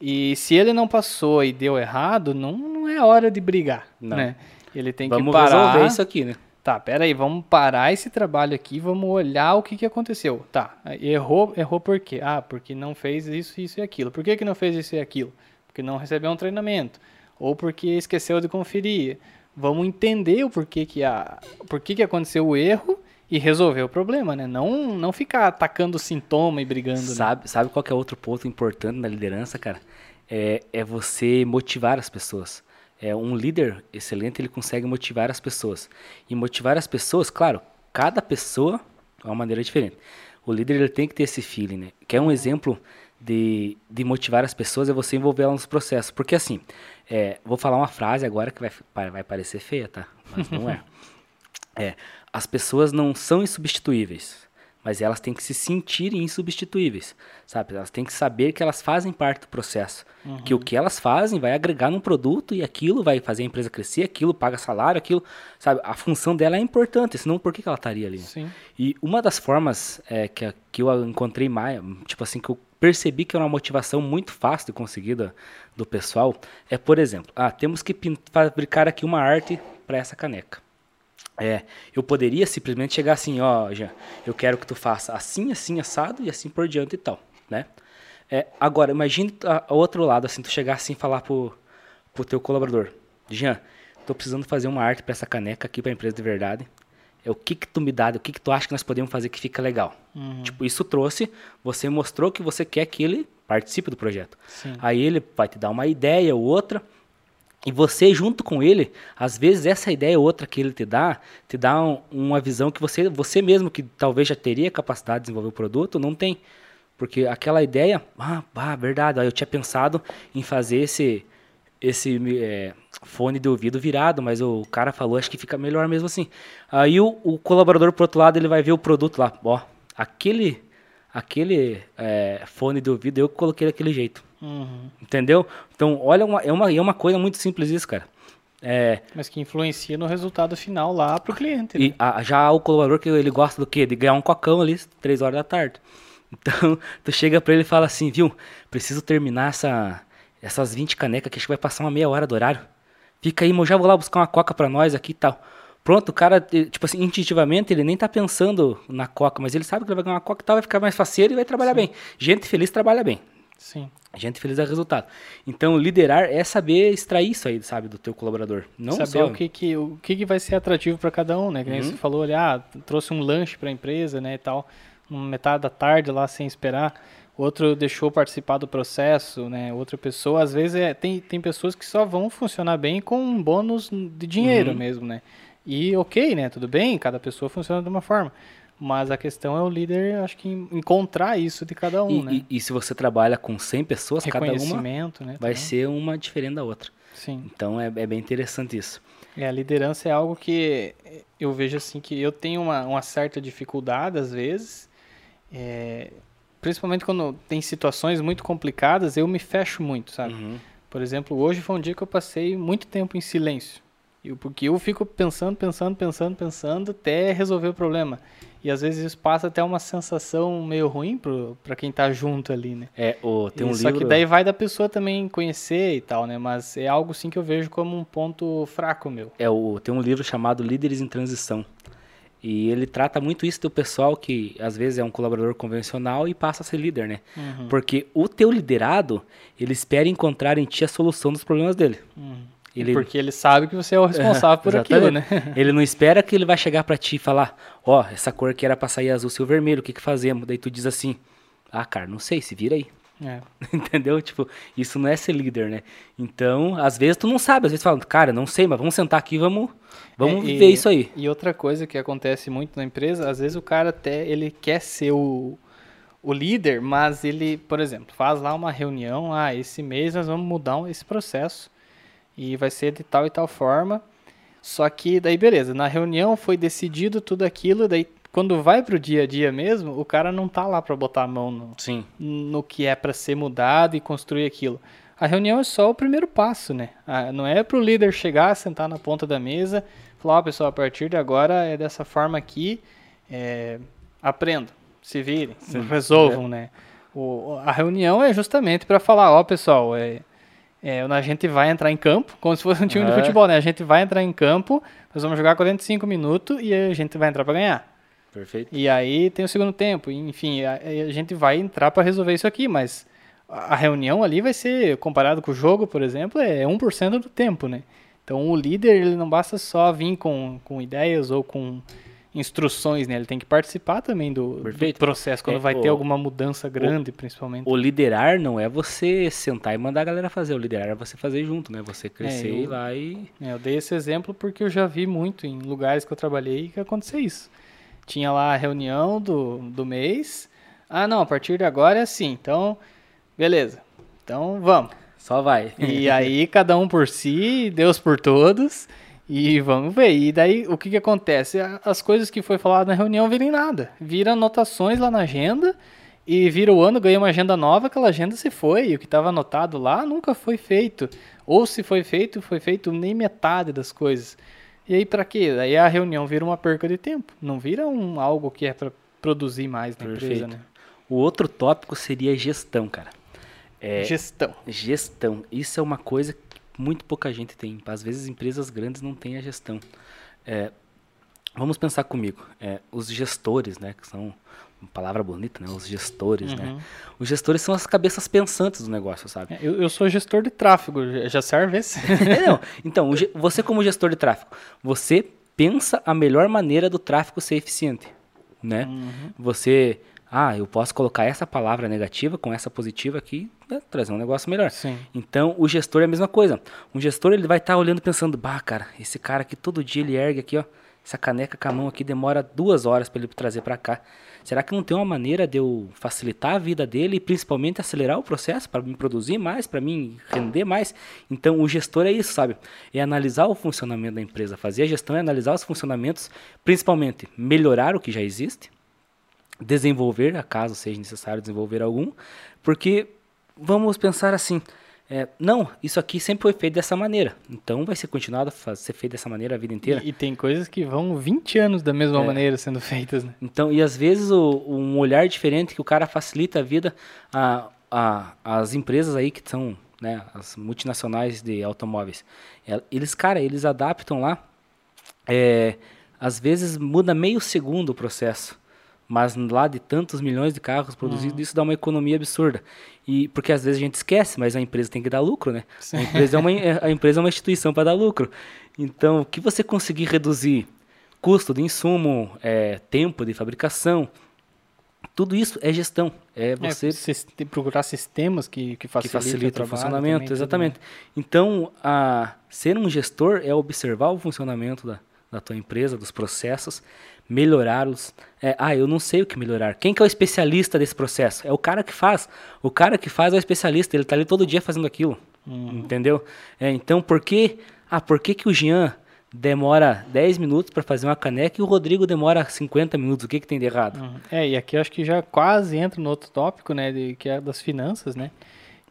E se ele não passou e deu errado, não, não é hora de brigar,
Não.
né? Ele tem
Vamos
que parar.
resolver isso aqui, né?
Tá, pera aí, vamos parar esse trabalho aqui, vamos olhar o que, que aconteceu. Tá, errou, errou por quê? Ah, porque não fez isso, isso e aquilo. Por que, que não fez isso e aquilo? Porque não recebeu um treinamento. Ou porque esqueceu de conferir. Vamos entender o porquê que, a, por que, aconteceu o erro e resolver o problema, né? Não, não ficar atacando sintoma e brigando. né?
Sabe, sabe qual é outro ponto importante na liderança, cara? É, é você motivar as pessoas. É um líder excelente, ele consegue motivar as pessoas. E motivar as pessoas, claro, cada pessoa é uma maneira diferente. O líder ele tem que ter esse feeling, né? Quer um exemplo de, de motivar as pessoas é você envolver elas nos processos. Porque assim, é, vou falar uma frase agora que vai, vai parecer feia, tá? Mas não é. é. As pessoas não são insubstituíveis mas elas têm que se sentir insubstituíveis, sabe? Elas têm que saber que elas fazem parte do processo, uhum. que o que elas fazem vai agregar num produto e aquilo vai fazer a empresa crescer, aquilo paga salário, aquilo, sabe? A função dela é importante, senão por que, que ela estaria ali?
Sim.
E uma das formas é, que, que eu encontrei mais, tipo assim, que eu percebi que é uma motivação muito fácil de conseguir do, do pessoal, é, por exemplo, ah, temos que fabricar aqui uma arte para essa caneca. É, eu poderia simplesmente chegar assim, ó, Jean, eu quero que tu faça assim, assim, assado e assim por diante e tal, né? É, agora, imagine o outro lado, assim, tu chegar assim e falar pro, pro teu colaborador, Jean, tô precisando fazer uma arte para essa caneca aqui para empresa de verdade. É o que que tu me dá, o que que tu acha que nós podemos fazer que fica legal. Uhum. Tipo, isso trouxe, você mostrou que você quer que ele participe do projeto.
Sim.
Aí ele vai te dar uma ideia ou outra, e você, junto com ele, às vezes essa ideia ou outra que ele te dá, te dá um, uma visão que você, você mesmo, que talvez já teria capacidade de desenvolver o produto, não tem. Porque aquela ideia, ah, ah verdade, eu tinha pensado em fazer esse, esse é, fone de ouvido virado, mas o cara falou, acho que fica melhor mesmo assim. Aí o, o colaborador, por outro lado, ele vai ver o produto lá, ó, aquele, aquele é, fone de ouvido eu coloquei daquele jeito.
Uhum.
Entendeu? Então, olha, uma, é, uma, é uma coisa muito simples isso, cara. É,
Mas que influencia no resultado final lá pro cliente.
E
né?
a, já o colaborador que ele gosta do quê? De ganhar um cocão ali, três horas da tarde. Então, tu chega para ele e fala assim, viu? Preciso terminar essa, essas 20 canecas que acho que vai passar uma meia hora do horário. Fica aí, eu já vou lá buscar uma coca para nós aqui e tal. Pronto, o cara, tipo assim, intuitivamente, ele nem tá pensando na coca, mas ele sabe que ele vai ganhar uma coca e tal, vai ficar mais faceiro e vai trabalhar Sim. bem. Gente feliz trabalha bem.
Sim.
Gente feliz é resultado. Então, liderar é saber extrair isso aí, sabe, do teu colaborador. Não
saber
só...
o que que o que, que vai ser atrativo para cada um, né? Que uhum. você falou ali, ah, trouxe um lanche para a empresa, né, e tal, metade da tarde lá sem esperar. Outro deixou participar do processo, né? Outra pessoa, às vezes é, tem tem pessoas que só vão funcionar bem com um bônus de dinheiro uhum. mesmo, né? E ok, né? Tudo bem, cada pessoa funciona de uma forma. Mas a questão é o líder, acho que encontrar isso de cada um,
e,
né?
E, e, se você trabalha com 100 pessoas, cada uma
né,
vai ser uma diferente da outra.
Sim.
Então é, é, bem interessante isso.
É, a liderança é algo que eu vejo assim que eu tenho uma, uma certa dificuldade às vezes, é, principalmente quando tem situações muito complicadas, eu me fecho muito, sabe?
Uhum.
Por exemplo, hoje foi um dia que eu passei muito tempo em silêncio. Porque eu fico pensando, pensando, pensando, pensando até resolver o problema. E às vezes isso passa até uma sensação meio ruim para quem tá junto ali, né?
É, o, tem um
Só
livro...
que daí vai da pessoa também conhecer e tal, né? Mas é algo sim que eu vejo como um ponto fraco meu.
É, o, tem um livro chamado Líderes em Transição. E ele trata muito isso do pessoal que às vezes é um colaborador convencional e passa a ser líder, né?
Uhum.
Porque o teu liderado, ele espera encontrar em ti a solução dos problemas dele.
Uhum. Ele... Porque ele sabe que você é o responsável por aquilo, né?
ele não espera que ele vai chegar para ti e falar, ó, oh, essa cor que era pra sair azul, seu vermelho, o que que fazemos? Daí tu diz assim, ah, cara, não sei, se vira aí.
É.
Entendeu? Tipo, isso não é ser líder, né? Então, às vezes tu não sabe, às vezes tu fala, cara, não sei, mas vamos sentar aqui, vamos, vamos é, e, ver isso aí.
E outra coisa que acontece muito na empresa, às vezes o cara até, ele quer ser o, o líder, mas ele, por exemplo, faz lá uma reunião, ah, esse mês nós vamos mudar esse processo e vai ser de tal e tal forma. Só que daí beleza, na reunião foi decidido tudo aquilo, daí quando vai pro dia a dia mesmo, o cara não tá lá para botar a mão no,
Sim.
no que é para ser mudado e construir aquilo. A reunião é só o primeiro passo, né? Não é pro líder chegar, sentar na ponta da mesa, falar, ó, oh, pessoal, a partir de agora é dessa forma aqui, é, aprendam, se virem, Sim. resolvam, é. né? O, a reunião é justamente para falar, ó, oh, pessoal, é, é, a gente vai entrar em campo, como se fosse um time de futebol, né? A gente vai entrar em campo, nós vamos jogar 45 minutos e a gente vai entrar para ganhar.
Perfeito.
E aí tem o segundo tempo, enfim, a, a gente vai entrar para resolver isso aqui, mas a reunião ali vai ser, comparado com o jogo, por exemplo, é 1% do tempo, né? Então o líder, ele não basta só vir com, com ideias ou com instruções, né? Ele tem que participar também do, do processo, quando é, vai o, ter alguma mudança grande,
o,
principalmente.
O liderar não é você sentar e mandar a galera fazer, o liderar é você fazer junto, né? Você crescer é, eu, lá e...
É, eu dei esse exemplo porque eu já vi muito em lugares que eu trabalhei que aconteceu isso. Tinha lá a reunião do, do mês, ah não, a partir de agora é assim, então beleza. Então vamos.
Só vai.
E aí cada um por si, Deus por todos. E vamos ver. E daí o que, que acontece? As coisas que foi falado na reunião viram em nada. Vira anotações lá na agenda e vira o ano, ganha uma agenda nova, aquela agenda se foi. E o que estava anotado lá nunca foi feito. Ou se foi feito, foi feito nem metade das coisas. E aí para quê? Aí a reunião vira uma perca de tempo. Não vira um algo que é para produzir mais na
Perfeito.
empresa, né?
O outro tópico seria gestão, cara. É,
Gestão.
Gestão. Isso é uma coisa muito pouca gente tem. Às vezes empresas grandes não têm a gestão. É, vamos pensar comigo. É, os gestores, né, que são uma palavra bonita, né? Os gestores, né?
Uhum.
Os gestores são as cabeças pensantes do negócio, sabe?
É, Eu, eu sou gestor de tráfego, já serve esse?
É, não. Então, você como gestor de tráfego, você pensa a melhor maneira do tráfego ser eficiente, né?
Uhum.
Você, ah, eu posso colocar essa palavra negativa com essa positiva aqui, né, trazer um negócio melhor.
Sim.
Então, o gestor é a mesma coisa. Um gestor, ele vai estar olhando pensando, bah, cara, esse cara aqui todo dia ele ergue aqui, ó, essa caneca com a mão aqui demora duas horas para ele trazer para cá. Será que não tem uma maneira de eu facilitar a vida dele e principalmente acelerar o processo para me produzir mais, para mim render mais? Então, o gestor é isso, sabe? É analisar o funcionamento da empresa. Fazer a gestão é analisar os funcionamentos, principalmente melhorar o que já existe, desenvolver, acaso seja necessário desenvolver algum, porque vamos pensar assim, é, não, isso aqui sempre foi feito dessa maneira, então vai ser continuado a ser feito dessa maneira a vida inteira.
E, e tem coisas que vão 20 anos da mesma
É.
maneira sendo feitas, né?
Então, e às vezes o, um olhar diferente que o cara facilita a vida a, a, as empresas aí que são, né, as multinacionais de automóveis. El- Eles, cara, eles adaptam lá, é, às vezes muda meio segundo o processo, mas lá de tantos milhões de carros produzidos, isso dá uma economia absurda. E porque às vezes a gente esquece, mas a empresa tem que dar lucro, né?
Sim.
A empresa é uma, a empresa é uma instituição para dar lucro. Então, o que você conseguir reduzir custo de insumo, é, tempo de fabricação, tudo isso é gestão. É você
É, tem que procurar sistemas que, que facilitem
facilita o
trabalho
funcionamento,
também, né?
exatamente. Então, a, ser um gestor é observar o funcionamento da, da tua empresa, dos processos, melhorá-los. É, ah, eu não sei o que melhorar. Quem que é o especialista desse processo? É o cara que faz. O cara que faz é o especialista, ele está ali todo dia fazendo aquilo.
Uhum.
Entendeu? É, então, por que, ah, por que, que o Jean demora 10 minutos para fazer uma caneca e o Rodrigo demora 50 minutos? O que, que tem de errado?
Uhum. É, e aqui eu acho que já quase entra no outro tópico, né, de, que é das finanças, né?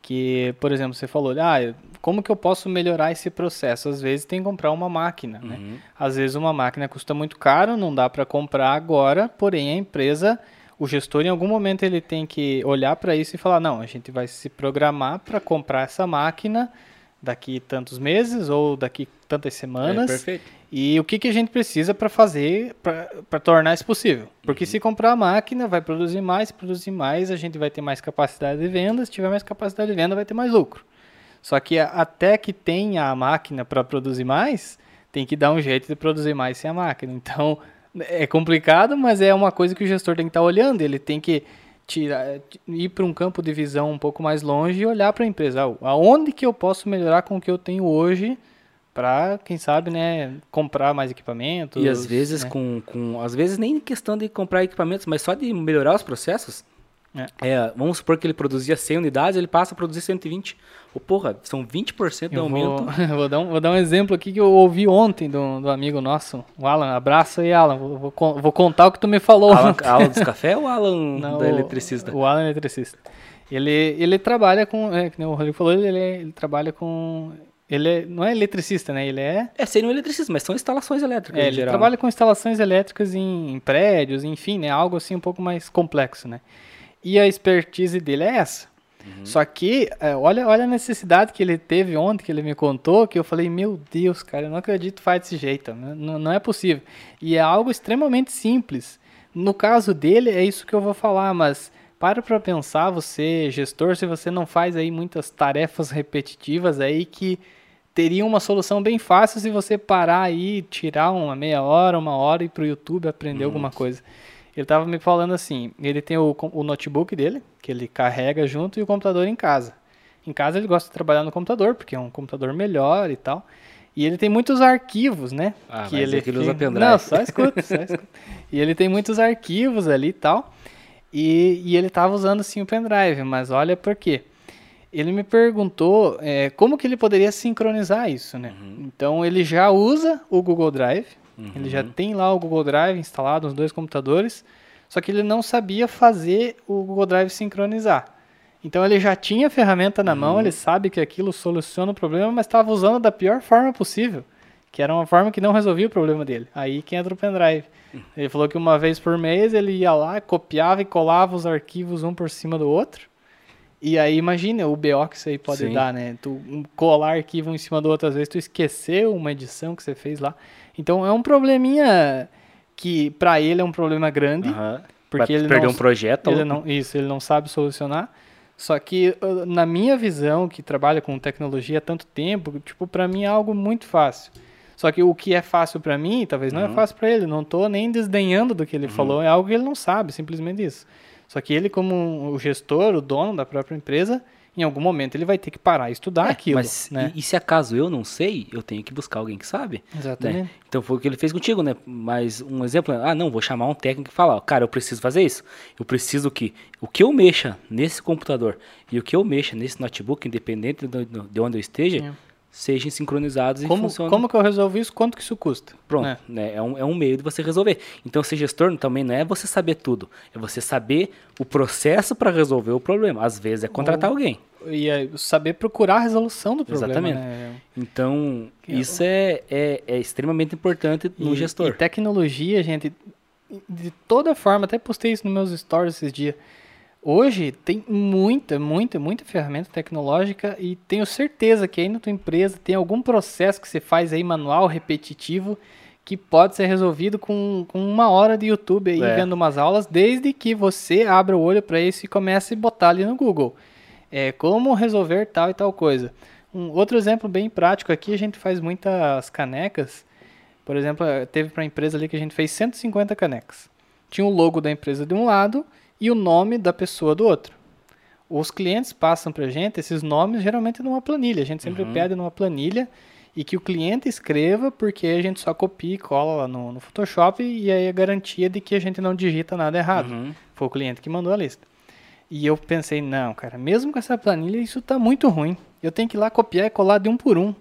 Que, por exemplo, você falou, ah, como que eu posso melhorar esse processo? Às vezes tem que comprar uma máquina, né?
Uhum.
Às vezes uma máquina custa muito caro, não dá para comprar agora, porém a empresa, o gestor em algum momento ele tem que olhar para isso e falar, não, a gente vai se programar para comprar essa máquina daqui tantos meses ou daqui tantas semanas.
É, perfeito.
E o que, que a gente precisa para fazer, para tornar isso possível? Porque se comprar a máquina, vai produzir mais, produzir mais, a gente vai ter mais capacidade de venda, se tiver mais capacidade de venda, vai ter mais lucro. Só que até que tenha a máquina para produzir mais, tem que dar um jeito de produzir mais sem a máquina. Então, é complicado, mas é uma coisa que o gestor tem que estar olhando, ele tem que tirar, ir para um campo de visão um pouco mais longe e olhar para a empresa. Ah, Aonde que eu posso melhorar com o que eu tenho hoje para, quem sabe, né, comprar mais equipamentos.
E às vezes
né?
com, com. Às vezes nem questão de comprar equipamentos, mas só de melhorar os processos. É, vamos supor que ele produzia 100 unidades, ele passa a produzir 120. Ou, porra, são 20% de
Eu
aumento.
vou, vou, dar um, vou dar um exemplo aqui que eu ouvi ontem do, do amigo nosso, o Alan. Abraço aí, Alan. Vou, vou, vou contar o que tu me falou.
Alan. Alan dos café ou Alan
Não,
da
o-
eletricista?
O Alan é eletricista. Ele, ele trabalha com, é, nem o Rodrigo falou, ele, é- ele trabalha com, ele é- não é eletricista, né? Ele é,
É, seria um eletricista, mas são instalações elétricas
é ele
geral.
trabalha com instalações elétricas em, em prédios, enfim, né? Algo assim um pouco mais complexo, né? E a expertise dele é essa.
Uhum.
Só que, é, olha, olha a necessidade que ele teve ontem, que ele me contou, que eu falei, meu Deus, cara, eu não acredito que faz desse jeito, não, não é possível. E é algo extremamente simples. No caso dele, é isso que eu vou falar, mas para pra pensar, você, gestor, se você não faz aí muitas tarefas repetitivas aí que teria uma solução bem fácil se você parar aí, tirar uma meia hora, uma hora e ir pro YouTube aprender alguma coisa. Ele tava me falando assim, ele tem o, o notebook dele, que ele carrega junto, e o computador em casa. Em casa ele gosta de trabalhar no computador, porque é um computador melhor e tal. E ele tem muitos arquivos, né?
Ah, vai dizer que ele usa pendrive.
Não, só escuta, só escuta. E ele tem muitos arquivos ali e tal. E, e ele tava usando sim o pendrive, mas olha por quê. ele me perguntou é, como que ele poderia sincronizar isso, né?
Uhum.
Então ele já usa o Google Drive, ele já
Uhum.
tem lá o Google Drive instalado nos dois computadores, só que ele não sabia fazer o Google Drive sincronizar. Então ele já tinha a ferramenta na
Uhum.
mão, ele sabe que aquilo soluciona o problema, mas estava usando da pior forma possível, que era uma forma que não resolvia o problema dele. Aí que entra o pendrive.
Uhum.
Ele falou que uma vez por mês ele ia lá, copiava e colava os arquivos um por cima do outro. E aí imagina o BO que isso aí pode
Sim.
dar, né? Tu um, colar arquivo um em cima do outro, às vezes tu esqueceu uma edição que você fez lá. Então é um probleminha que pra ele é um problema grande,
Aham.
porque
Vai
ele
perder
não-
um projeto.
ele
ou-
não, isso, ele não sabe solucionar. Só que uh, na minha visão, que trabalha com tecnologia há tanto tempo, tipo, para mim é algo muito fácil. Só que o que é fácil para mim, talvez não é
Uhum.
fácil para ele. Não tô nem desdenhando do que ele falou, é algo que ele não sabe, simplesmente isso. Só que ele, como o gestor, o dono da própria empresa, em algum momento ele vai ter que parar e estudar
É,
aquilo,
mas
né?
e, e se acaso eu não sei, eu tenho que buscar alguém que sabe.
Exatamente.
né? Então foi o que ele fez contigo, né? Mas um exemplo, é, ah, não, vou chamar um técnico e falar, ó, cara, eu preciso fazer isso. Eu preciso que o que eu mexa nesse computador e o que eu mexa nesse notebook, independente de onde eu esteja,
É.
sejam sincronizados e
Como,
funcionem.
como que eu resolvo isso? Quanto que isso custa?
Pronto,
né?
né? É, um, é um meio de você resolver. Então, ser gestor também não é você saber tudo, é você saber o processo para resolver o problema. Às vezes é contratar
Ou-
alguém.
E é saber procurar a resolução do problema,
Exatamente.
né?
Então,
Que é
isso é, é, é extremamente importante no
E-
gestor.
E tecnologia, gente, de toda forma, até postei isso nos meus stories esses dias. Hoje tem muita, muita, muita ferramenta tecnológica e tenho certeza que aí na tua empresa tem algum processo que você faz aí manual, repetitivo, que pode ser resolvido com, com uma hora de YouTube aí
É.
vendo umas aulas, desde que você abra o olho para isso e comece a botar ali no Google. É, como resolver tal e tal coisa. Um outro exemplo bem prático aqui, a gente faz muitas canecas. Por exemplo, teve para a empresa ali que a gente fez 150 canecas. Tinha o logo da empresa de um lado e o nome da pessoa do outro. Os clientes passam para a gente esses nomes geralmente numa planilha. A gente sempre
Uhum.
pede numa planilha e que o cliente escreva, porque a gente só copia e cola lá no, no Photoshop e aí é garantia de que a gente não digita nada errado.
Uhum.
Foi o cliente que mandou a lista. E eu pensei, não, cara, mesmo com essa planilha, isso tá muito ruim. Eu tenho que ir lá copiar e colar de um por um.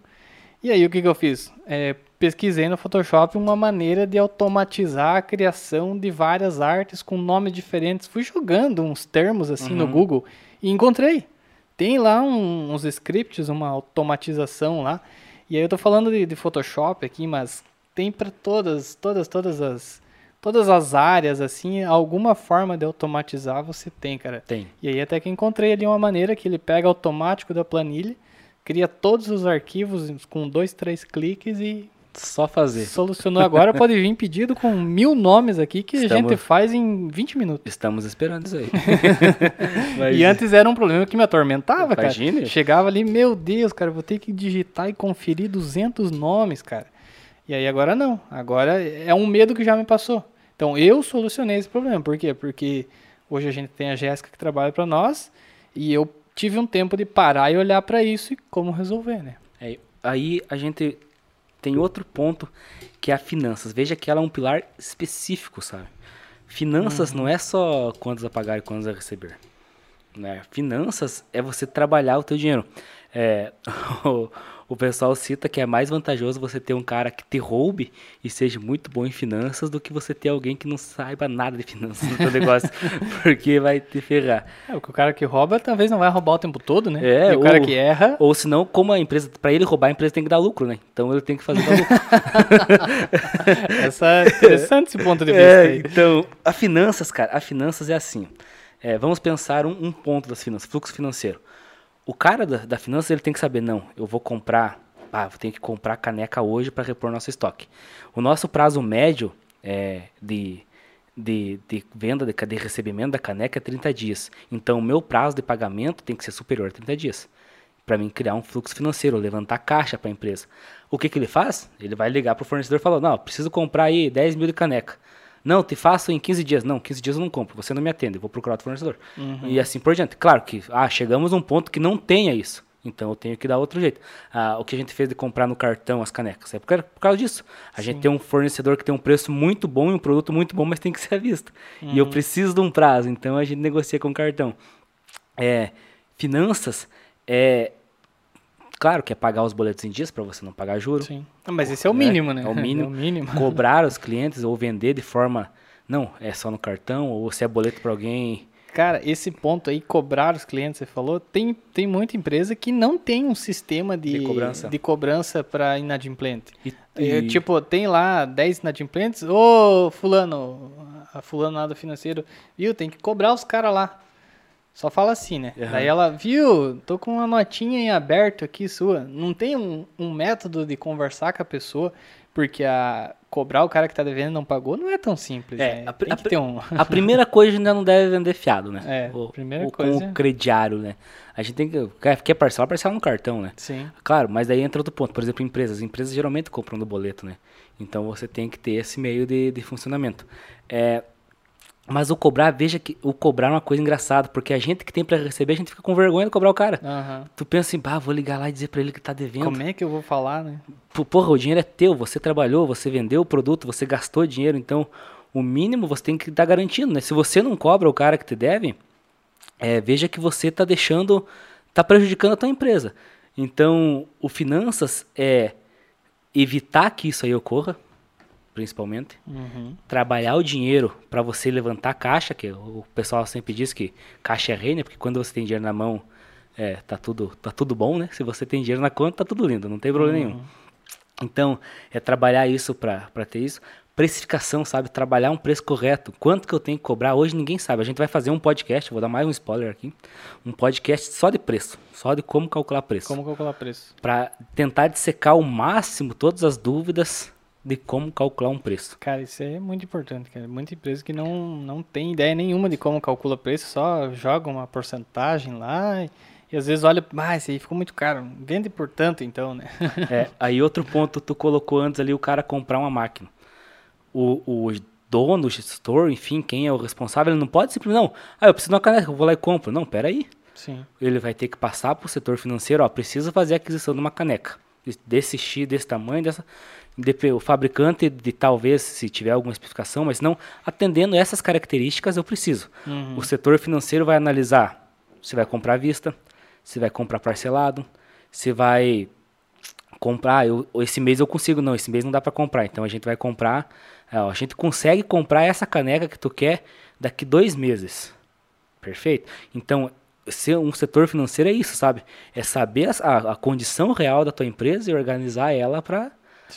E aí, o que, que eu fiz? É, pesquisei no Photoshop uma maneira de automatizar a criação de várias artes com nomes diferentes. Fui jogando uns termos assim no
Uhum.
Google e encontrei. Tem lá um- uns scripts, uma automatização lá. E aí eu tô falando de, de Photoshop aqui, mas tem para todas, todas, todas as todas as áreas assim, alguma forma de automatizar você tem, cara.
Tem.
E aí até que encontrei ali uma maneira que ele pega automático da planilha, cria todos os arquivos com dois, três cliques e
Só fazer.
solucionou. Agora pode vir pedido com mil nomes aqui que a
Estamos-
gente faz em 20 minutos.
Estamos esperando isso aí. Mas-
E antes era um problema que me atormentava,
Imagine.
cara. Chegava ali, meu Deus, cara, vou ter que digitar e conferir 200 nomes, cara. E aí agora não. Agora é um medo que já me passou. Então eu solucionei esse problema. Por quê? Porque hoje a gente tem a Jéssica que trabalha para nós e eu tive um tempo de parar e olhar para isso e como resolver, né?
É, aí a gente tem outro ponto que é a finanças. Veja que ela é um pilar específico, sabe? Finanças
Uhum.
não é só quantos a pagar e quantos a receber. Né? Finanças é você trabalhar o teu dinheiro. É, o, pessoal cita que é mais vantajoso você ter um cara que te roube e seja muito bom em finanças do que você ter alguém que não saiba nada de finanças no teu negócio, porque vai te ferrar.
É, o cara que rouba talvez não vai roubar o tempo todo, né?
É,
e o cara
ou-
que erra,
Ou senão, como a empresa, para ele roubar, a empresa tem que dar lucro, né? Então ele tem que fazer dar lucro.
essa é interessante esse ponto de vista
É,
aí.
então, a finanças, cara, a finanças é assim. É, vamos pensar um, um ponto das finanças, fluxo financeiro. O cara da, da finanças, ele tem que saber, não, eu vou comprar, ah, eu tenho que comprar caneca hoje para repor nosso estoque. O nosso prazo médio é, de, de, de venda, de, de recebimento da caneca é 30 dias. Então, o meu prazo de pagamento tem que ser superior a 30 dias. Para mim criar um fluxo financeiro, levantar caixa para a empresa. O que, que ele faz? Ele vai ligar para o fornecedor e falar, não, preciso comprar aí 10 mil de caneca. Não, te faço em 15 dias. Não, 15 dias eu não compro. Você não me atende. Eu vou procurar outro fornecedor. E assim por diante. Claro que ah, chegamos a um ponto que não tenha isso. Então eu tenho que dar outro jeito. Ah, o que a gente fez de comprar no cartão as canecas é por causa, por causa disso. A gente tem um fornecedor que tem um preço muito bom e um produto muito bom, mas tem que ser à vista. E eu preciso de um prazo, então a gente negocia com cartão. É, finanças É, claro que é pagar os boletos em dias para você não pagar juros.
Sim. Mas esse é o mínimo, né?
É o mínimo.
É o mínimo.
Cobrar os clientes ou vender de forma. Não, é só no cartão, ou se é boleto para alguém.
Cara, esse ponto aí, cobrar os clientes, você falou, tem, tem muita empresa que não tem um sistema de,
De cobrança.
de cobrança para inadimplente.
E,
É,
e-
tipo, tem lá 10 inadimplentes, ô fulano, a fulano lá do financeiro, viu, tem que cobrar os caras lá. Só fala assim, né?
Aham.
Daí ela, viu, tô com uma notinha em aberto aqui sua. Não tem um, um método de conversar com a pessoa, porque a cobrar o cara que tá devendo e não pagou não é tão simples,
É,
né?
a-
Tem
a-
que ter um...
A primeira coisa ainda não deve vender fiado, né?
É,
o,
primeira coisa-
Com o crediário, né? A gente tem que. Quer, parcelar, parcela no cartão, né?
Sim.
Claro, mas daí entra outro ponto. Por exemplo, empresas. Empresas geralmente compram no boleto, né? Então você tem que ter esse meio de, de funcionamento. É, mas o cobrar, veja que o cobrar é uma coisa engraçada, porque a gente que tem pra receber, a gente fica com vergonha de cobrar o cara.
Aham.
Tu pensa assim, bah, vou ligar lá e dizer pra ele que tá devendo.
Como é que eu vou falar, né?
Porra, o dinheiro é teu, você trabalhou, você vendeu o produto, você gastou dinheiro, então o mínimo você tem que estar garantindo, né? Se você não cobra o cara que te deve, é, veja que você está deixando, está prejudicando a tua empresa. Então, o finanças é evitar que isso aí ocorra, principalmente,
Uhum.
trabalhar o dinheiro para você levantar caixa, que o pessoal sempre diz que caixa é rei, né? Porque quando você tem dinheiro na mão, é, tá tudo, tá tudo bom, né? Se você tem dinheiro na conta, tá tudo lindo, não tem problema nenhum. Então, é trabalhar isso para ter isso. Precificação, sabe? Trabalhar um preço correto. Quanto que eu tenho que cobrar? Hoje ninguém sabe. A gente vai fazer um podcast, vou dar mais um spoiler aqui. Um podcast só de preço, só de como calcular preço.
Como calcular preço?
Para tentar dissecar ao máximo todas as dúvidas de como calcular um preço.
Cara, isso é muito importante, cara. Muita empresa que não, não tem ideia nenhuma de como calcula preço, só joga uma porcentagem lá e, e às vezes olha, ah, esse aí ficou muito caro. Vende por tanto então, né?
É, aí outro ponto, tu colocou antes ali o cara comprar uma máquina. O, o dono, o gestor, enfim, quem é o responsável, ele não pode simplesmente, não, ah, eu preciso de uma caneca, eu vou lá e compro. Não, peraí.
Sim.
Ele vai ter que passar para o setor financeiro, ó, precisa fazer a aquisição de uma caneca. Desse X, desse tamanho, dessa... O fabricante, de talvez, se tiver alguma especificação, mas não, atendendo essas características, eu preciso.
Uhum.
O setor financeiro vai analisar se vai comprar à vista, se vai comprar parcelado, se vai comprar, eu, esse mês eu consigo, não, esse mês não dá para comprar, então a gente vai comprar, é, ó, a gente consegue comprar essa caneca que tu quer daqui dois meses, perfeito? Então, ser um setor financeiro é isso, sabe? É saber a, a condição real da tua empresa e organizar ela para.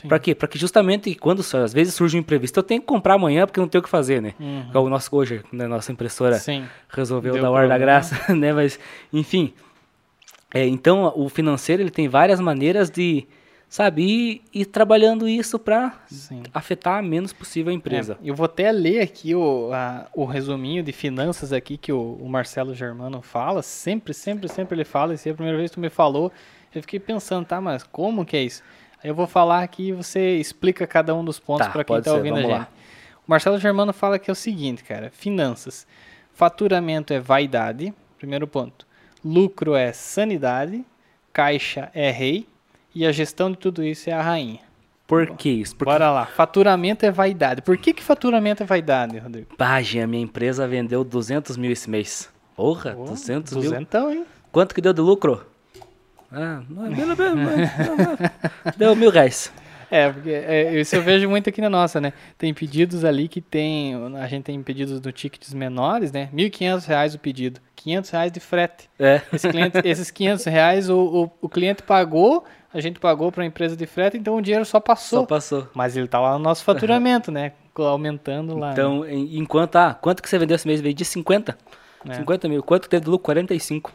Para quê? Para que justamente quando às vezes surge um imprevisto, eu tenho que comprar amanhã porque não tenho o que fazer, né?
Uhum.
O nosso hoje, né, nossa impressora
Sim.
resolveu
Deu
dar hora da graça, né? Mas, enfim. É, então, o financeiro ele tem várias maneiras de, sabe, ir, ir trabalhando isso para afetar menos possível a empresa.
É, eu vou até ler aqui o, a- o resuminho de finanças aqui que o, o Marcelo Germano fala. Sempre, sempre, sempre ele fala. E se é a primeira vez que tu me falou, eu fiquei pensando, tá, mas como que é isso? Eu vou falar aqui e você explica cada um dos pontos
Tá,
para quem tá
ser,
ouvindo a
vamos
gente.
lá.
O Marcelo Germano fala que é o seguinte, cara. Finanças. Faturamento é vaidade, primeiro ponto. Lucro é sanidade. Caixa é rei. E a gestão de tudo isso é a rainha.
Por que isso? Porque,
Bora lá. Faturamento é vaidade. Por que, que faturamento é vaidade, Rodrigo?
A minha empresa vendeu 200 mil esse mês. Porra,
Pô,
200 mil.
Duzentão, hein?
Quanto que deu de lucro? Ah, não é pelo menos, Deu mil reais.
É, porque é, isso eu vejo muito aqui na nossa, né? Tem pedidos ali que tem, a gente tem pedidos do tickets menores, né? 1.500 reais o pedido, 500 reais de frete.
É.
Esse cliente, esses 500 reais o, o, o cliente pagou, a gente pagou para a empresa de frete, então o dinheiro só passou.
Só passou.
Mas ele tá lá no nosso faturamento, né? Aumentando lá.
Então, em- enquanto, ah, quanto que você vendeu esse mês? Vendi 50.
É.
50 mil. Quanto teve de lucro? 45.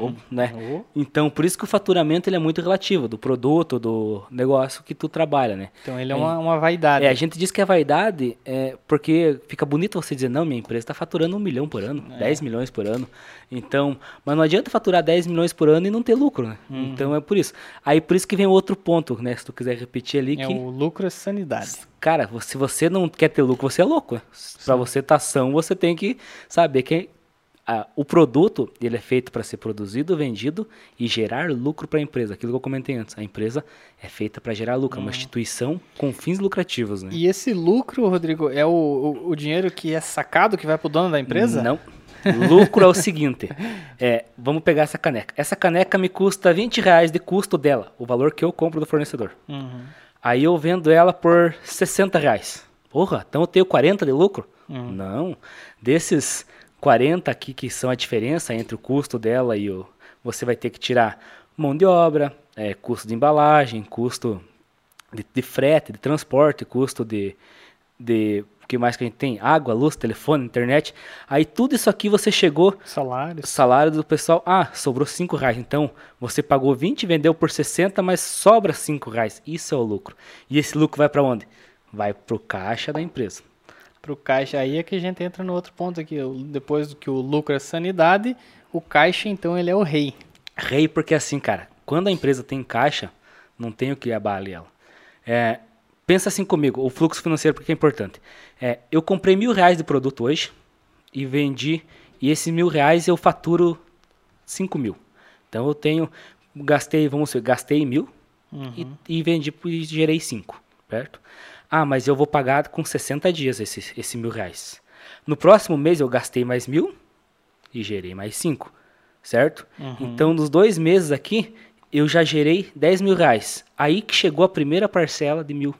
Ou, né?
Oh.
Então, por isso que o faturamento ele é muito relativo do produto, do negócio que tu trabalha, né?
Então ele é uma, uma vaidade.
É, a gente diz que é vaidade é, porque fica bonito você dizer, não, minha empresa está faturando um milhão por ano,
É.
10 milhões por ano. Então, mas não adianta faturar 10 milhões por ano e não ter lucro, né?
Uhum.
Então é por isso. Aí por isso que vem o outro ponto, né? Se tu quiser repetir ali,
É
que,
o lucro é sanidade.
cara, se você não quer ter lucro, você é louco. Né? Pra você estar são, você tem que saber que ah, o produto ele é feito para ser produzido, vendido e gerar lucro para a empresa. Aquilo que eu comentei antes. A empresa é feita para gerar lucro, é uma instituição com fins lucrativos, né?
E esse lucro, Rodrigo, é o, o, o dinheiro que é sacado que vai pro dono da empresa?
Não. Lucro é o seguinte: é, vamos pegar essa caneca. Essa caneca me custa 20 reais de custo dela, o valor que eu compro do fornecedor.
Uhum.
Aí eu vendo ela por 60 reais. Porra, então eu tenho 40 de lucro?
Uhum.
Não. Desses 40 aqui que são a diferença entre o custo dela e o. Você vai ter que tirar mão de obra, é, custo de embalagem, custo de, de frete, de transporte, custo de, de o que mais que a gente tem? Água, luz, telefone, internet. Aí tudo isso aqui você chegou.
Salários.
Salário do pessoal. Ah, sobrou 5 reais. Então você pagou 20, vendeu por 60, mas sobra 5 reais. Isso é o lucro. E esse lucro vai para onde? Vai para o caixa da empresa.
Para o caixa. Aí é que a gente entra no outro ponto aqui. Depois que o lucro é sanidade, o caixa então ele é o rei.
Rei porque assim, cara, quando a empresa tem caixa, não tem o que abalar ela. É, pensa assim comigo, o fluxo financeiro porque é importante. É, eu comprei mil reais de produto hoje e vendi, e esses mil reais eu faturo cinco mil. Então eu tenho, gastei, vamos gastei mil
uhum.
e, e, vendi e gerei cinco, certo? Ah, mas eu vou pagar com 60 dias esse, esse mil reais. No próximo mês eu gastei mais mil e gerei mais cinco, certo?
Uhum.
Então nos dois meses aqui eu já gerei 10 mil reais. Aí que chegou a primeira parcela de mil.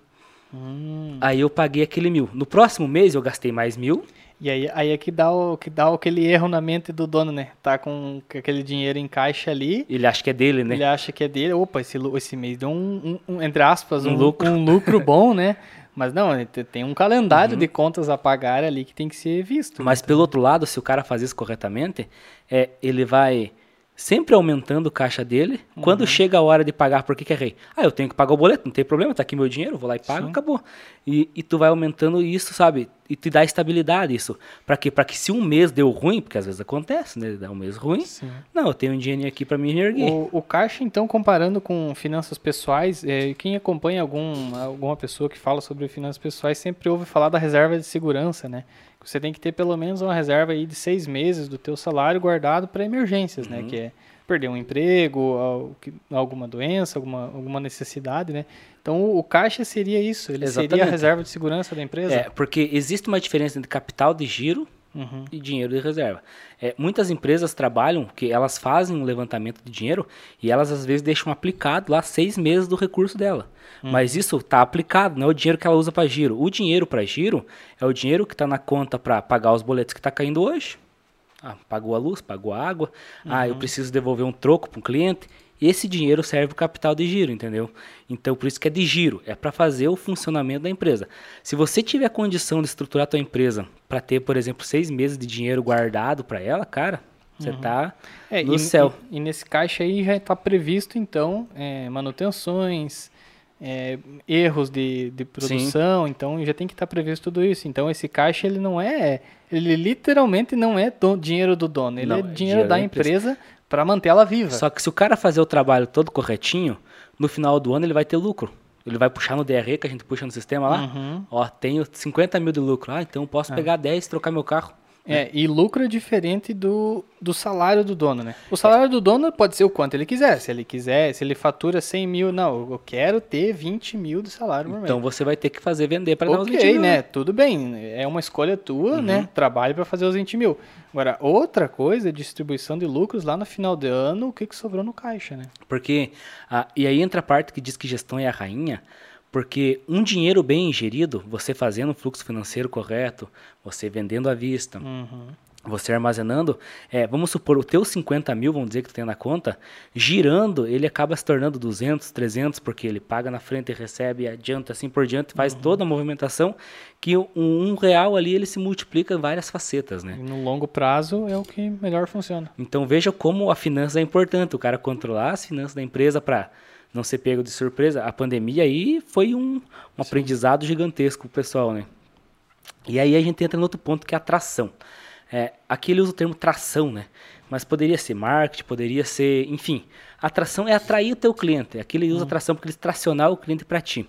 Hum.
Aí eu paguei aquele mil. No próximo mês eu gastei mais mil.
E aí, aí é que dá, o, que dá aquele erro na mente do dono, né? Tá com aquele dinheiro em caixa ali.
Ele acha que é dele, né?
Ele acha que é dele. Opa, esse, esse mês deu um, um, um entre aspas,
Um
um,
lucro.
um lucro bom, né? Mas não, tem um calendário
Uhum.
de contas a pagar ali que tem que ser visto.
Mas pelo outro lado, se o cara fazer isso corretamente, é, ele vai sempre aumentando o caixa dele.
Uhum.
Quando chega a hora de pagar, por que, que é rei? Ah, eu tenho que pagar o boleto, não tem problema, tá aqui meu dinheiro, vou lá e pago,
Sim.
acabou. E, e tu vai aumentando isso, sabe? E te dá estabilidade isso. Pra quê? Pra que se um mês deu ruim, porque às vezes acontece, né? Dá um mês ruim.
Sim.
Não, eu tenho um dinheirinho aqui pra me erguer.
O, o caixa, então, comparando com finanças pessoais, é, quem acompanha algum, alguma pessoa que fala sobre finanças pessoais sempre ouve falar da reserva de segurança, né? Você tem que ter pelo menos uma reserva aí de seis meses do teu salário guardado para emergências, né?
Uhum.
Que é perder um emprego, alguma doença, alguma, alguma necessidade, né? Então, o, caixa seria isso, ele seria a
Exatamente.
reserva de segurança da empresa.
É, porque existe uma diferença entre capital de giro
Uhum.
e dinheiro de reserva. É, muitas empresas trabalham que elas fazem um levantamento de dinheiro e elas às vezes deixam aplicado lá seis meses do recurso dela. Mas isso está aplicado, não é o dinheiro que ela usa para giro. O dinheiro para giro é o dinheiro que está na conta para pagar os boletos que está caindo hoje. Ah, pagou a luz, pagou a água. Ah, eu preciso devolver um troco para um cliente. Esse dinheiro serve o capital de giro, entendeu? Então, por isso que é de giro, é para fazer o funcionamento da empresa. Se você tiver condição de estruturar a tua empresa para ter, por exemplo, seis meses de dinheiro guardado para ela, cara, você tá
É,
no
e,
céu.
E, e nesse caixa aí já está previsto, então, é, manutenções, é, erros de, de produção, então já tem que estar previsto tudo isso. Então esse caixa ele não é, ele literalmente não é do- dinheiro do dono, ele
Não,
é
é
dinheiro da
empresa.
empresa para manter ela viva.
Só que se o cara fazer o trabalho todo corretinho, no final do ano ele vai ter lucro. Ele vai puxar no DRE que a gente puxa no sistema lá.
Uhum.
Ó, tenho 50 mil de lucro. Ah, então eu posso pegar 10 e trocar meu carro.
É, e lucro é diferente do, do salário do dono, né? O salário do dono pode ser o quanto ele quiser. Se ele quiser, se ele fatura 100 mil, não, eu quero ter 20 mil de salário por mês.
Então você vai ter que fazer vender para dar os 20
Ok,
mil.
né? Tudo bem. É uma escolha tua, né? Trabalho para fazer os 20 mil. Agora, outra coisa é distribuição de lucros lá no final do ano, o que, que sobrou no caixa, né?
Porque, ah, e aí entra a parte que diz que gestão é a rainha, porque um dinheiro bem ingerido, você fazendo um fluxo financeiro correto, você vendendo à vista,
Uhum.
você armazenando, é, vamos supor, o teu 50 mil, vamos dizer que tu tem na conta, girando, ele acaba se tornando 200, 300, porque ele paga na frente, recebe, adianta, assim por diante, faz toda a movimentação, que um, um real ali, ele se multiplica em várias facetas, né?
E no longo prazo é o que melhor funciona.
Então veja como a finança é importante, o cara controlar as finanças da empresa para não ser pego de surpresa. A pandemia aí foi um, um aprendizado gigantesco pro pessoal, né? E aí a gente entra no outro ponto que é a tração. É, aqui ele usa o termo tração, né? Mas poderia ser marketing, poderia ser, enfim. Atração é atrair o teu cliente. Aqui ele usa atração porque ele tracionar o cliente para ti.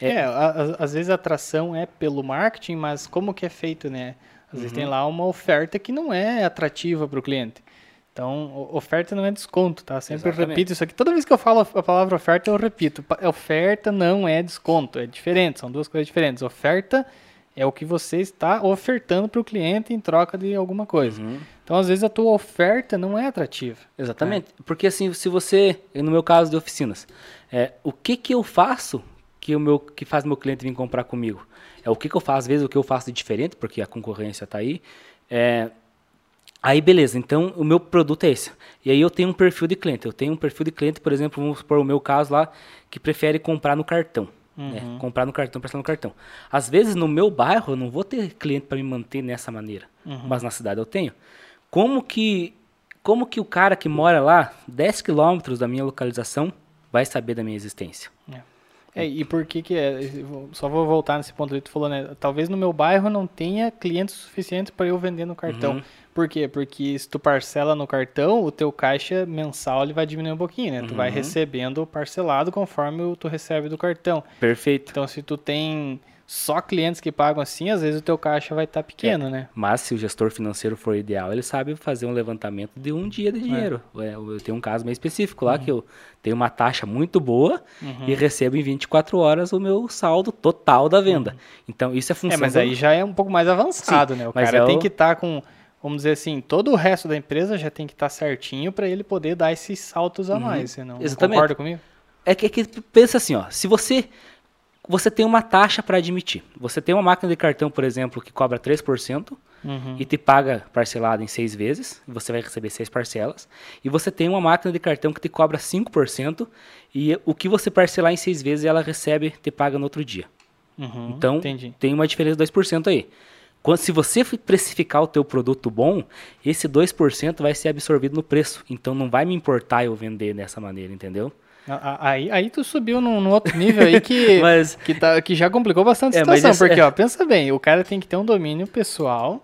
É, a- a- às vezes a atração é pelo marketing, mas como que é feito, né? Às vezes tem lá uma oferta que não é atrativa para o cliente. Então, oferta não é desconto, tá? Sempre eu repito isso aqui. Toda vez que eu falo a palavra oferta, eu repito. Oferta não é desconto, é diferente, são duas coisas diferentes. Oferta É o que você está ofertando para o cliente em troca de alguma coisa.
Uhum.
Então, às vezes, a tua oferta não é atrativa.
Exatamente. Porque assim, se você, no meu caso de oficinas, é, o que que eu faço que o meu que faz meu cliente vir comprar comigo? É o que que eu faço, às vezes o que eu faço de diferente, porque a concorrência está aí. É, aí beleza, então o meu produto é esse. E aí eu tenho um perfil de cliente. Eu tenho um perfil de cliente, por exemplo, vamos supor o meu caso lá, que prefere comprar no cartão. Né? Comprar no cartão, prestar no cartão. Às vezes no meu bairro eu não vou ter cliente para me manter nessa maneira, mas na cidade eu tenho. Como que como que o cara que mora lá, 10 quilômetros da minha localização, vai saber da minha existência?
É, e por que que é? Só vou voltar nesse ponto que tu falou, né? Talvez no meu bairro não tenha clientes suficientes para eu vender no cartão.
Uhum.
Por quê? Porque se tu parcela no cartão, o teu caixa mensal ele vai diminuir um pouquinho, né? Tu vai
Uhum.
recebendo parcelado conforme o tu recebe do cartão.
Perfeito.
Então, se tu tem só clientes que pagam assim, às vezes o teu caixa vai estar pequeno, né?
Mas se o gestor financeiro for ideal, ele sabe fazer um levantamento de um dia de dinheiro. É, eu tenho um caso meio específico lá que eu tenho uma taxa muito boa e recebo em 24 horas o meu saldo total da venda. Então isso é
É,
função
mas
do-
aí já é um pouco mais avançado,
Sim,
né? O
mas
cara
é
tem
o-
que estar com, vamos dizer assim, todo o resto da empresa já tem que estar certinho para ele poder dar esses saltos a mais, você não,
Uhum. Exatamente.
concorda comigo?
É que, é que pensa assim, ó, se você você tem uma taxa para admitir. Você tem uma máquina de cartão, por exemplo, que cobra 3%
Uhum.
e te paga parcelado em seis vezes, você vai receber seis parcelas. E você tem uma máquina de cartão que te cobra 5% e o que você parcelar em seis vezes, ela recebe, te paga no outro dia.
Uhum,
Então,
entendi.
tem uma diferença de 2% aí. Quando, se você precificar o teu produto bom, esse 2% vai ser absorvido no preço. Então, não vai me importar eu vender dessa maneira, entendeu?
Aí, aí tu subiu num, num outro nível aí que,
Mas-
que, tá, que já complicou bastante a
É,
situação.
esse-
porque,
é.
ó, pensa bem, o cara tem que ter um domínio pessoal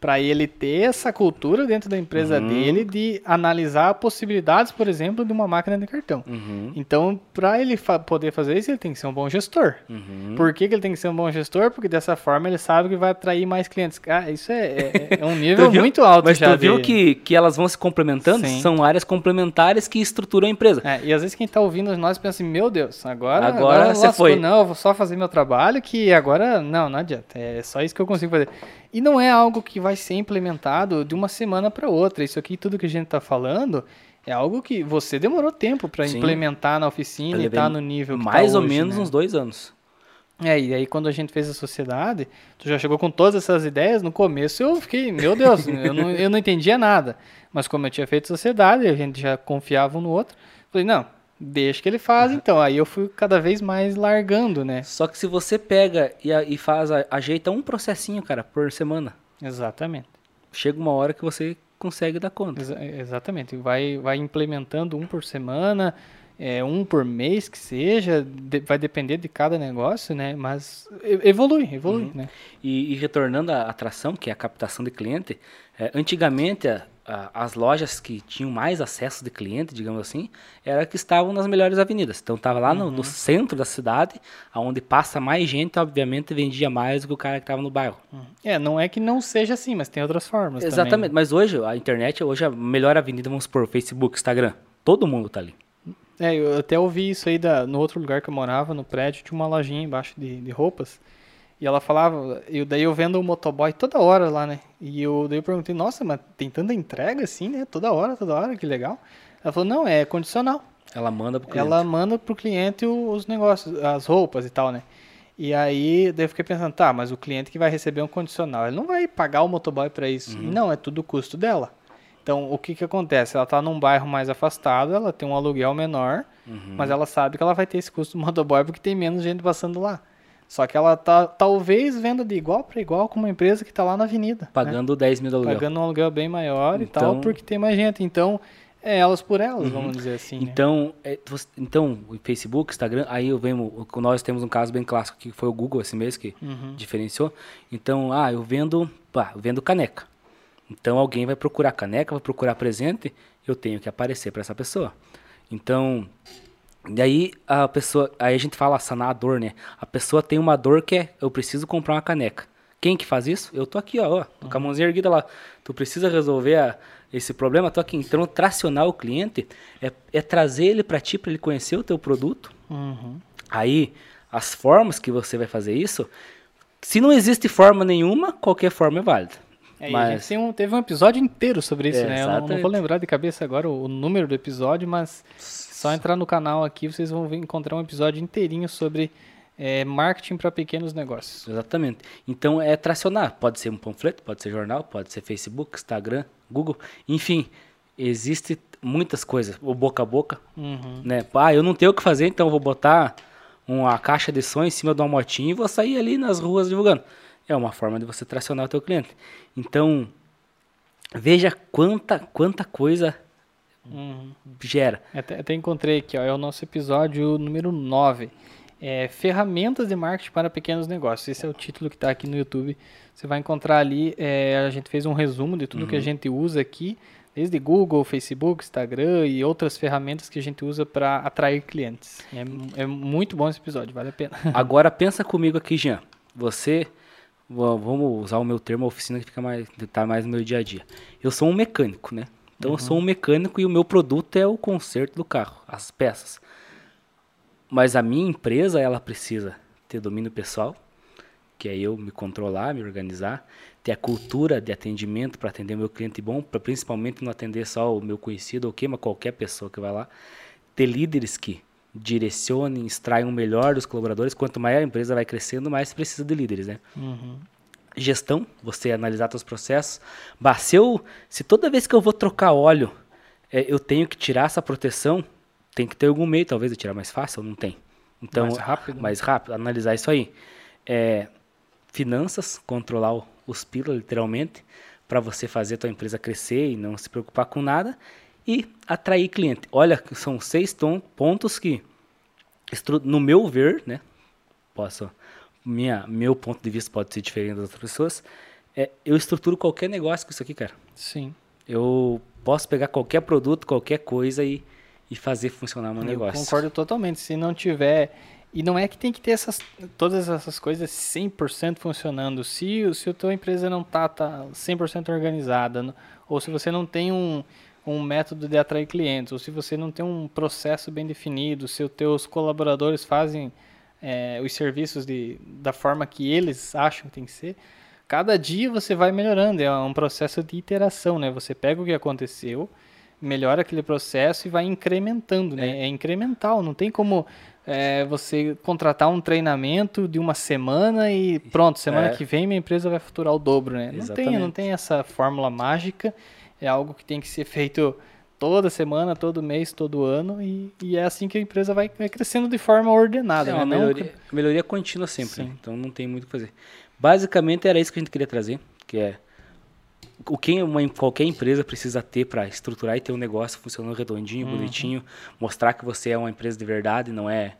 para ele ter essa cultura dentro da empresa
Uhum.
dele de analisar possibilidades, por exemplo, de uma máquina de cartão.
Uhum.
Então, para ele fa- poder fazer isso, ele tem que ser um bom gestor.
Uhum.
Por que, que ele tem que ser um bom gestor? Porque dessa forma ele sabe que vai atrair mais clientes. Cara, isso é, é- é um nível muito alto
Mas
já.
tu viu
de-
que, que elas vão se complementando?
Sim.
São áreas complementares que estruturam a empresa.
É, e às vezes quem tá ouvindo nós pensa assim, meu Deus, agora,
Agora você
lascou,
foi.
Não, eu vou só fazer meu trabalho que agora, não, não adianta. É só isso que eu consigo fazer. E não é algo que vai ser implementado de uma semana para outra. Isso aqui, tudo que a gente tá falando, é algo que você demorou tempo para implementar na oficina e tá no nível que tá
Mais ou
hoje,
menos
né?
uns dois anos.
É, e aí quando a gente fez a sociedade, tu já chegou com todas essas ideias, no começo eu fiquei, meu Deus, eu, não, eu não entendia nada. Mas como eu tinha feito sociedade, a gente já confiava um no outro, falei, não, deixa que ele faz então. Aí eu fui cada vez mais largando, né?
Só que se você pega e, e faz, ajeita um processinho, cara, por semana,
Exatamente.
chega uma hora que você consegue dar conta.
Exa- exatamente. Vai, vai implementando um por semana, é, um por mês que seja, de- vai depender de cada negócio, né? Mas evolui, evolui, né?
E, e retornando à atração, que é a captação de cliente, é, antigamente a- as lojas que tinham mais acesso de cliente, digamos assim, eram que estavam nas melhores avenidas. Então estava lá no, no centro da cidade, onde passa mais gente, obviamente vendia mais do que o cara que estava no bairro.
É, não é que não seja assim, mas tem outras formas também,
Exatamente,
né?
mas hoje a internet, hoje a melhor avenida, vamos supor, Facebook, Instagram, todo mundo tá ali.
É, eu até ouvi isso aí da, no outro lugar que eu morava, no prédio, tinha uma lojinha embaixo de, de roupas. E ela falava, e daí eu vendo o motoboy toda hora lá, né? E eu, daí eu perguntei, nossa, mas tem tanta entrega assim, né? Toda hora, toda hora, que legal. Ela falou, não, é condicional.
Ela manda pro cliente.
Ela manda pro cliente os negócios, as roupas e tal, né? E aí, daí eu fiquei pensando, tá, mas o cliente que vai receber um condicional, ele não vai pagar o motoboy pra isso. Não, é tudo custo dela. Então, o que que acontece? Ela tá num bairro mais afastado, ela tem um aluguel menor, mas ela sabe que ela vai ter esse custo do motoboy porque tem menos gente passando lá. Só que ela tá, talvez, venda de igual para igual com uma empresa que tá lá na avenida. né?
Pagando 10 mil do aluguel.
Pagando um aluguel bem maior e tal,
Então-
porque tem mais gente. Então, é elas por elas, vamos dizer assim, né?
Então, é, você- então, o Facebook, Instagram, aí eu venho, nós temos um caso bem clássico que foi o Google esse mês que
Uhum.
diferenciou. Então, ah, eu vendo, pá, eu vendo caneca. Então alguém vai procurar caneca, vai procurar presente, eu tenho que aparecer para essa pessoa. Então, daí a pessoa, aí a gente fala sanar a dor, né? A pessoa tem uma dor que é, eu preciso comprar uma caneca. Quem que faz isso? Eu tô aqui, ó, ó tô com a mãozinha erguida lá. Tu precisa resolver a- esse problema, tô aqui. Então, tracionar o cliente é, é trazer ele para ti, para ele conhecer o teu produto.
Uhum.
Aí, as formas que você vai fazer isso, Se não existe forma nenhuma, qualquer forma é válida.
É,
Mas-
um- teve um episódio inteiro sobre isso,
É,
né? Eu não, não vou lembrar de cabeça agora o, o número do episódio, mas só entrar no canal aqui vocês vão encontrar um episódio inteirinho sobre é, marketing para pequenos negócios.
Exatamente. Então é tracionar. Pode ser um panfleto, pode ser jornal, pode ser Facebook, Instagram, Google. Enfim, existe muitas coisas. O boca a boca,
Uhum.
né? Ah, eu não tenho o que fazer, então eu vou botar uma caixa de som em cima de uma motinha e vou sair ali nas ruas divulgando. É uma forma de você tracionar o teu cliente. Então, veja quanta, quanta coisa
Uhum.
gera.
Até, até encontrei aqui, ó, é o nosso episódio número 9. É, ferramentas de marketing para pequenos negócios. Esse é o título que está aqui no YouTube. Você vai encontrar ali, é, a gente fez um resumo de tudo que a gente usa aqui, desde Google, Facebook, Instagram e outras ferramentas que a gente usa para atrair clientes. É, é muito bom esse episódio, vale a pena.
Agora pensa comigo aqui, Jean. Você, va- vamos usar o meu termo oficina que fica mais, tá mais no meu dia a dia. Eu sou um mecânico, né? Então eu sou um mecânico e o meu produto é o conserto do carro, as peças. Mas a minha empresa, ela precisa ter domínio pessoal, que é eu me controlar, me organizar, ter a cultura de atendimento para atender meu cliente bom, para principalmente não atender só o meu conhecido ou que, mas qualquer pessoa que vai lá. Ter líderes que direcionem, extraiam o melhor dos colaboradores. Quanto maior a empresa vai crescendo, mais precisa de líderes, né?
Uhum.
Gestão, você analisar seus processos. Bah, se, eu, se toda vez que eu vou trocar óleo, é, eu tenho que tirar essa proteção, tem que ter algum meio, talvez, de tirar mais fácil, não tem. Então,
Mais rápido, né?
Mais rápido, analisar isso aí. É, finanças, controlar o- os pila, literalmente, para você fazer a tua empresa crescer e não se preocupar com nada. E atrair cliente. Olha, são seis pontos que, no meu ver, né, posso minha meu ponto de vista pode ser diferente das outras pessoas é, eu estruturo qualquer negócio com isso aqui cara
Sim.
eu posso pegar qualquer produto qualquer coisa e, e fazer funcionar meu
Eu
negócio
concordo totalmente. Se não tiver. E não é que tem que ter essas, todas essas coisas 100% funcionando. Se, se a tua empresa não tá, tá 100% organizada, ou se você não tem um, um método de atrair clientes, ou se você não tem um processo bem definido, se os teus colaboradores fazem é, os serviços de, da forma que eles acham que tem que ser, cada dia você vai melhorando. É um processo de iteração, né? Você pega o que aconteceu, melhora aquele processo e vai incrementando, né? É, incremental, não tem como é, você contratar um treinamento de uma semana e pronto, semana
É.
que vem minha empresa vai faturar o dobro, né? Não tem, não tem essa fórmula mágica, é algo que tem que ser feito toda semana, todo mês, todo ano e, e é assim que a empresa vai, vai crescendo de forma ordenada,
é
né? Não-
melhoria, melhoria contínua sempre?
Sim.
então não tem muito o que fazer basicamente era isso que a gente queria trazer que é o que uma, qualquer empresa precisa ter para estruturar e ter um negócio funcionando redondinho,
Uhum.
bonitinho, mostrar que você é uma empresa de verdade, não é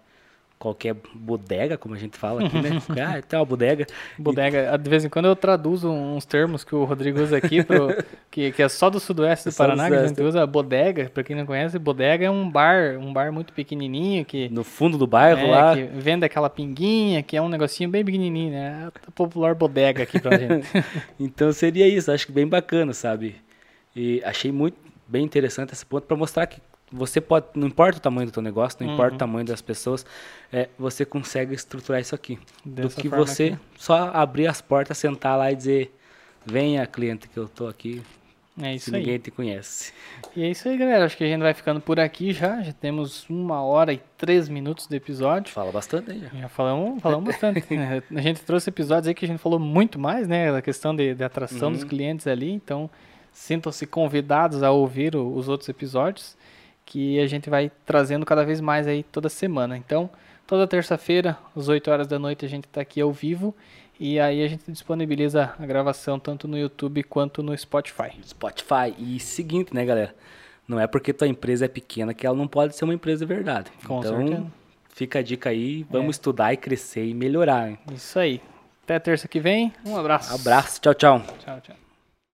qualquer bodega, como a gente fala aqui, né? ah, tem uma bodega.
Bodega, de vez em quando eu traduzo uns termos que o Rodrigo usa aqui, pro, que, que é só do sudoeste do
do
Paraná, que a gente usa bodega, pra quem não conhece, bodega é um bar, um bar muito pequenininho, que,
No fundo do bairro
é,
lá.
que vende aquela pinguinha, que é um negocinho bem pequenininho, né? É a popular bodega aqui pra gente.
Então seria isso, acho que bem bacana, sabe? E achei muito bem interessante esse ponto para mostrar que você pode, não importa o tamanho do teu negócio, não importa o tamanho das pessoas, é, você consegue estruturar isso aqui.
Dessa
do que você
aqui.
só abrir as portas, sentar lá e dizer, venha cliente que eu tô aqui,
É
se
isso aí.
ninguém te conhece.
E é isso aí, galera. Acho que a gente vai ficando por aqui já. Já temos uma hora e três minutos de episódio.
Fala bastante aí já.
Já falamos, falamos bastante. A gente trouxe episódios aí que a gente falou muito mais, né? Da questão de, de atração dos clientes ali. Então, sintam-se convidados a ouvir o- os outros episódios que a gente vai trazendo cada vez mais aí toda semana. Então, toda terça-feira, às 8 horas da noite, a gente está aqui ao vivo. E aí a gente disponibiliza a gravação tanto no YouTube quanto no Spotify.
Spotify. E seguinte, né, galera? Não é porque tua empresa é pequena que ela não pode ser uma empresa de verdade.
Com
então,
certeza. É.
fica a dica aí, vamos estudar e crescer e melhorar. hein?
Isso aí. Até terça que vem. Um abraço.
Abraço, tchau, tchau.
Tchau, tchau.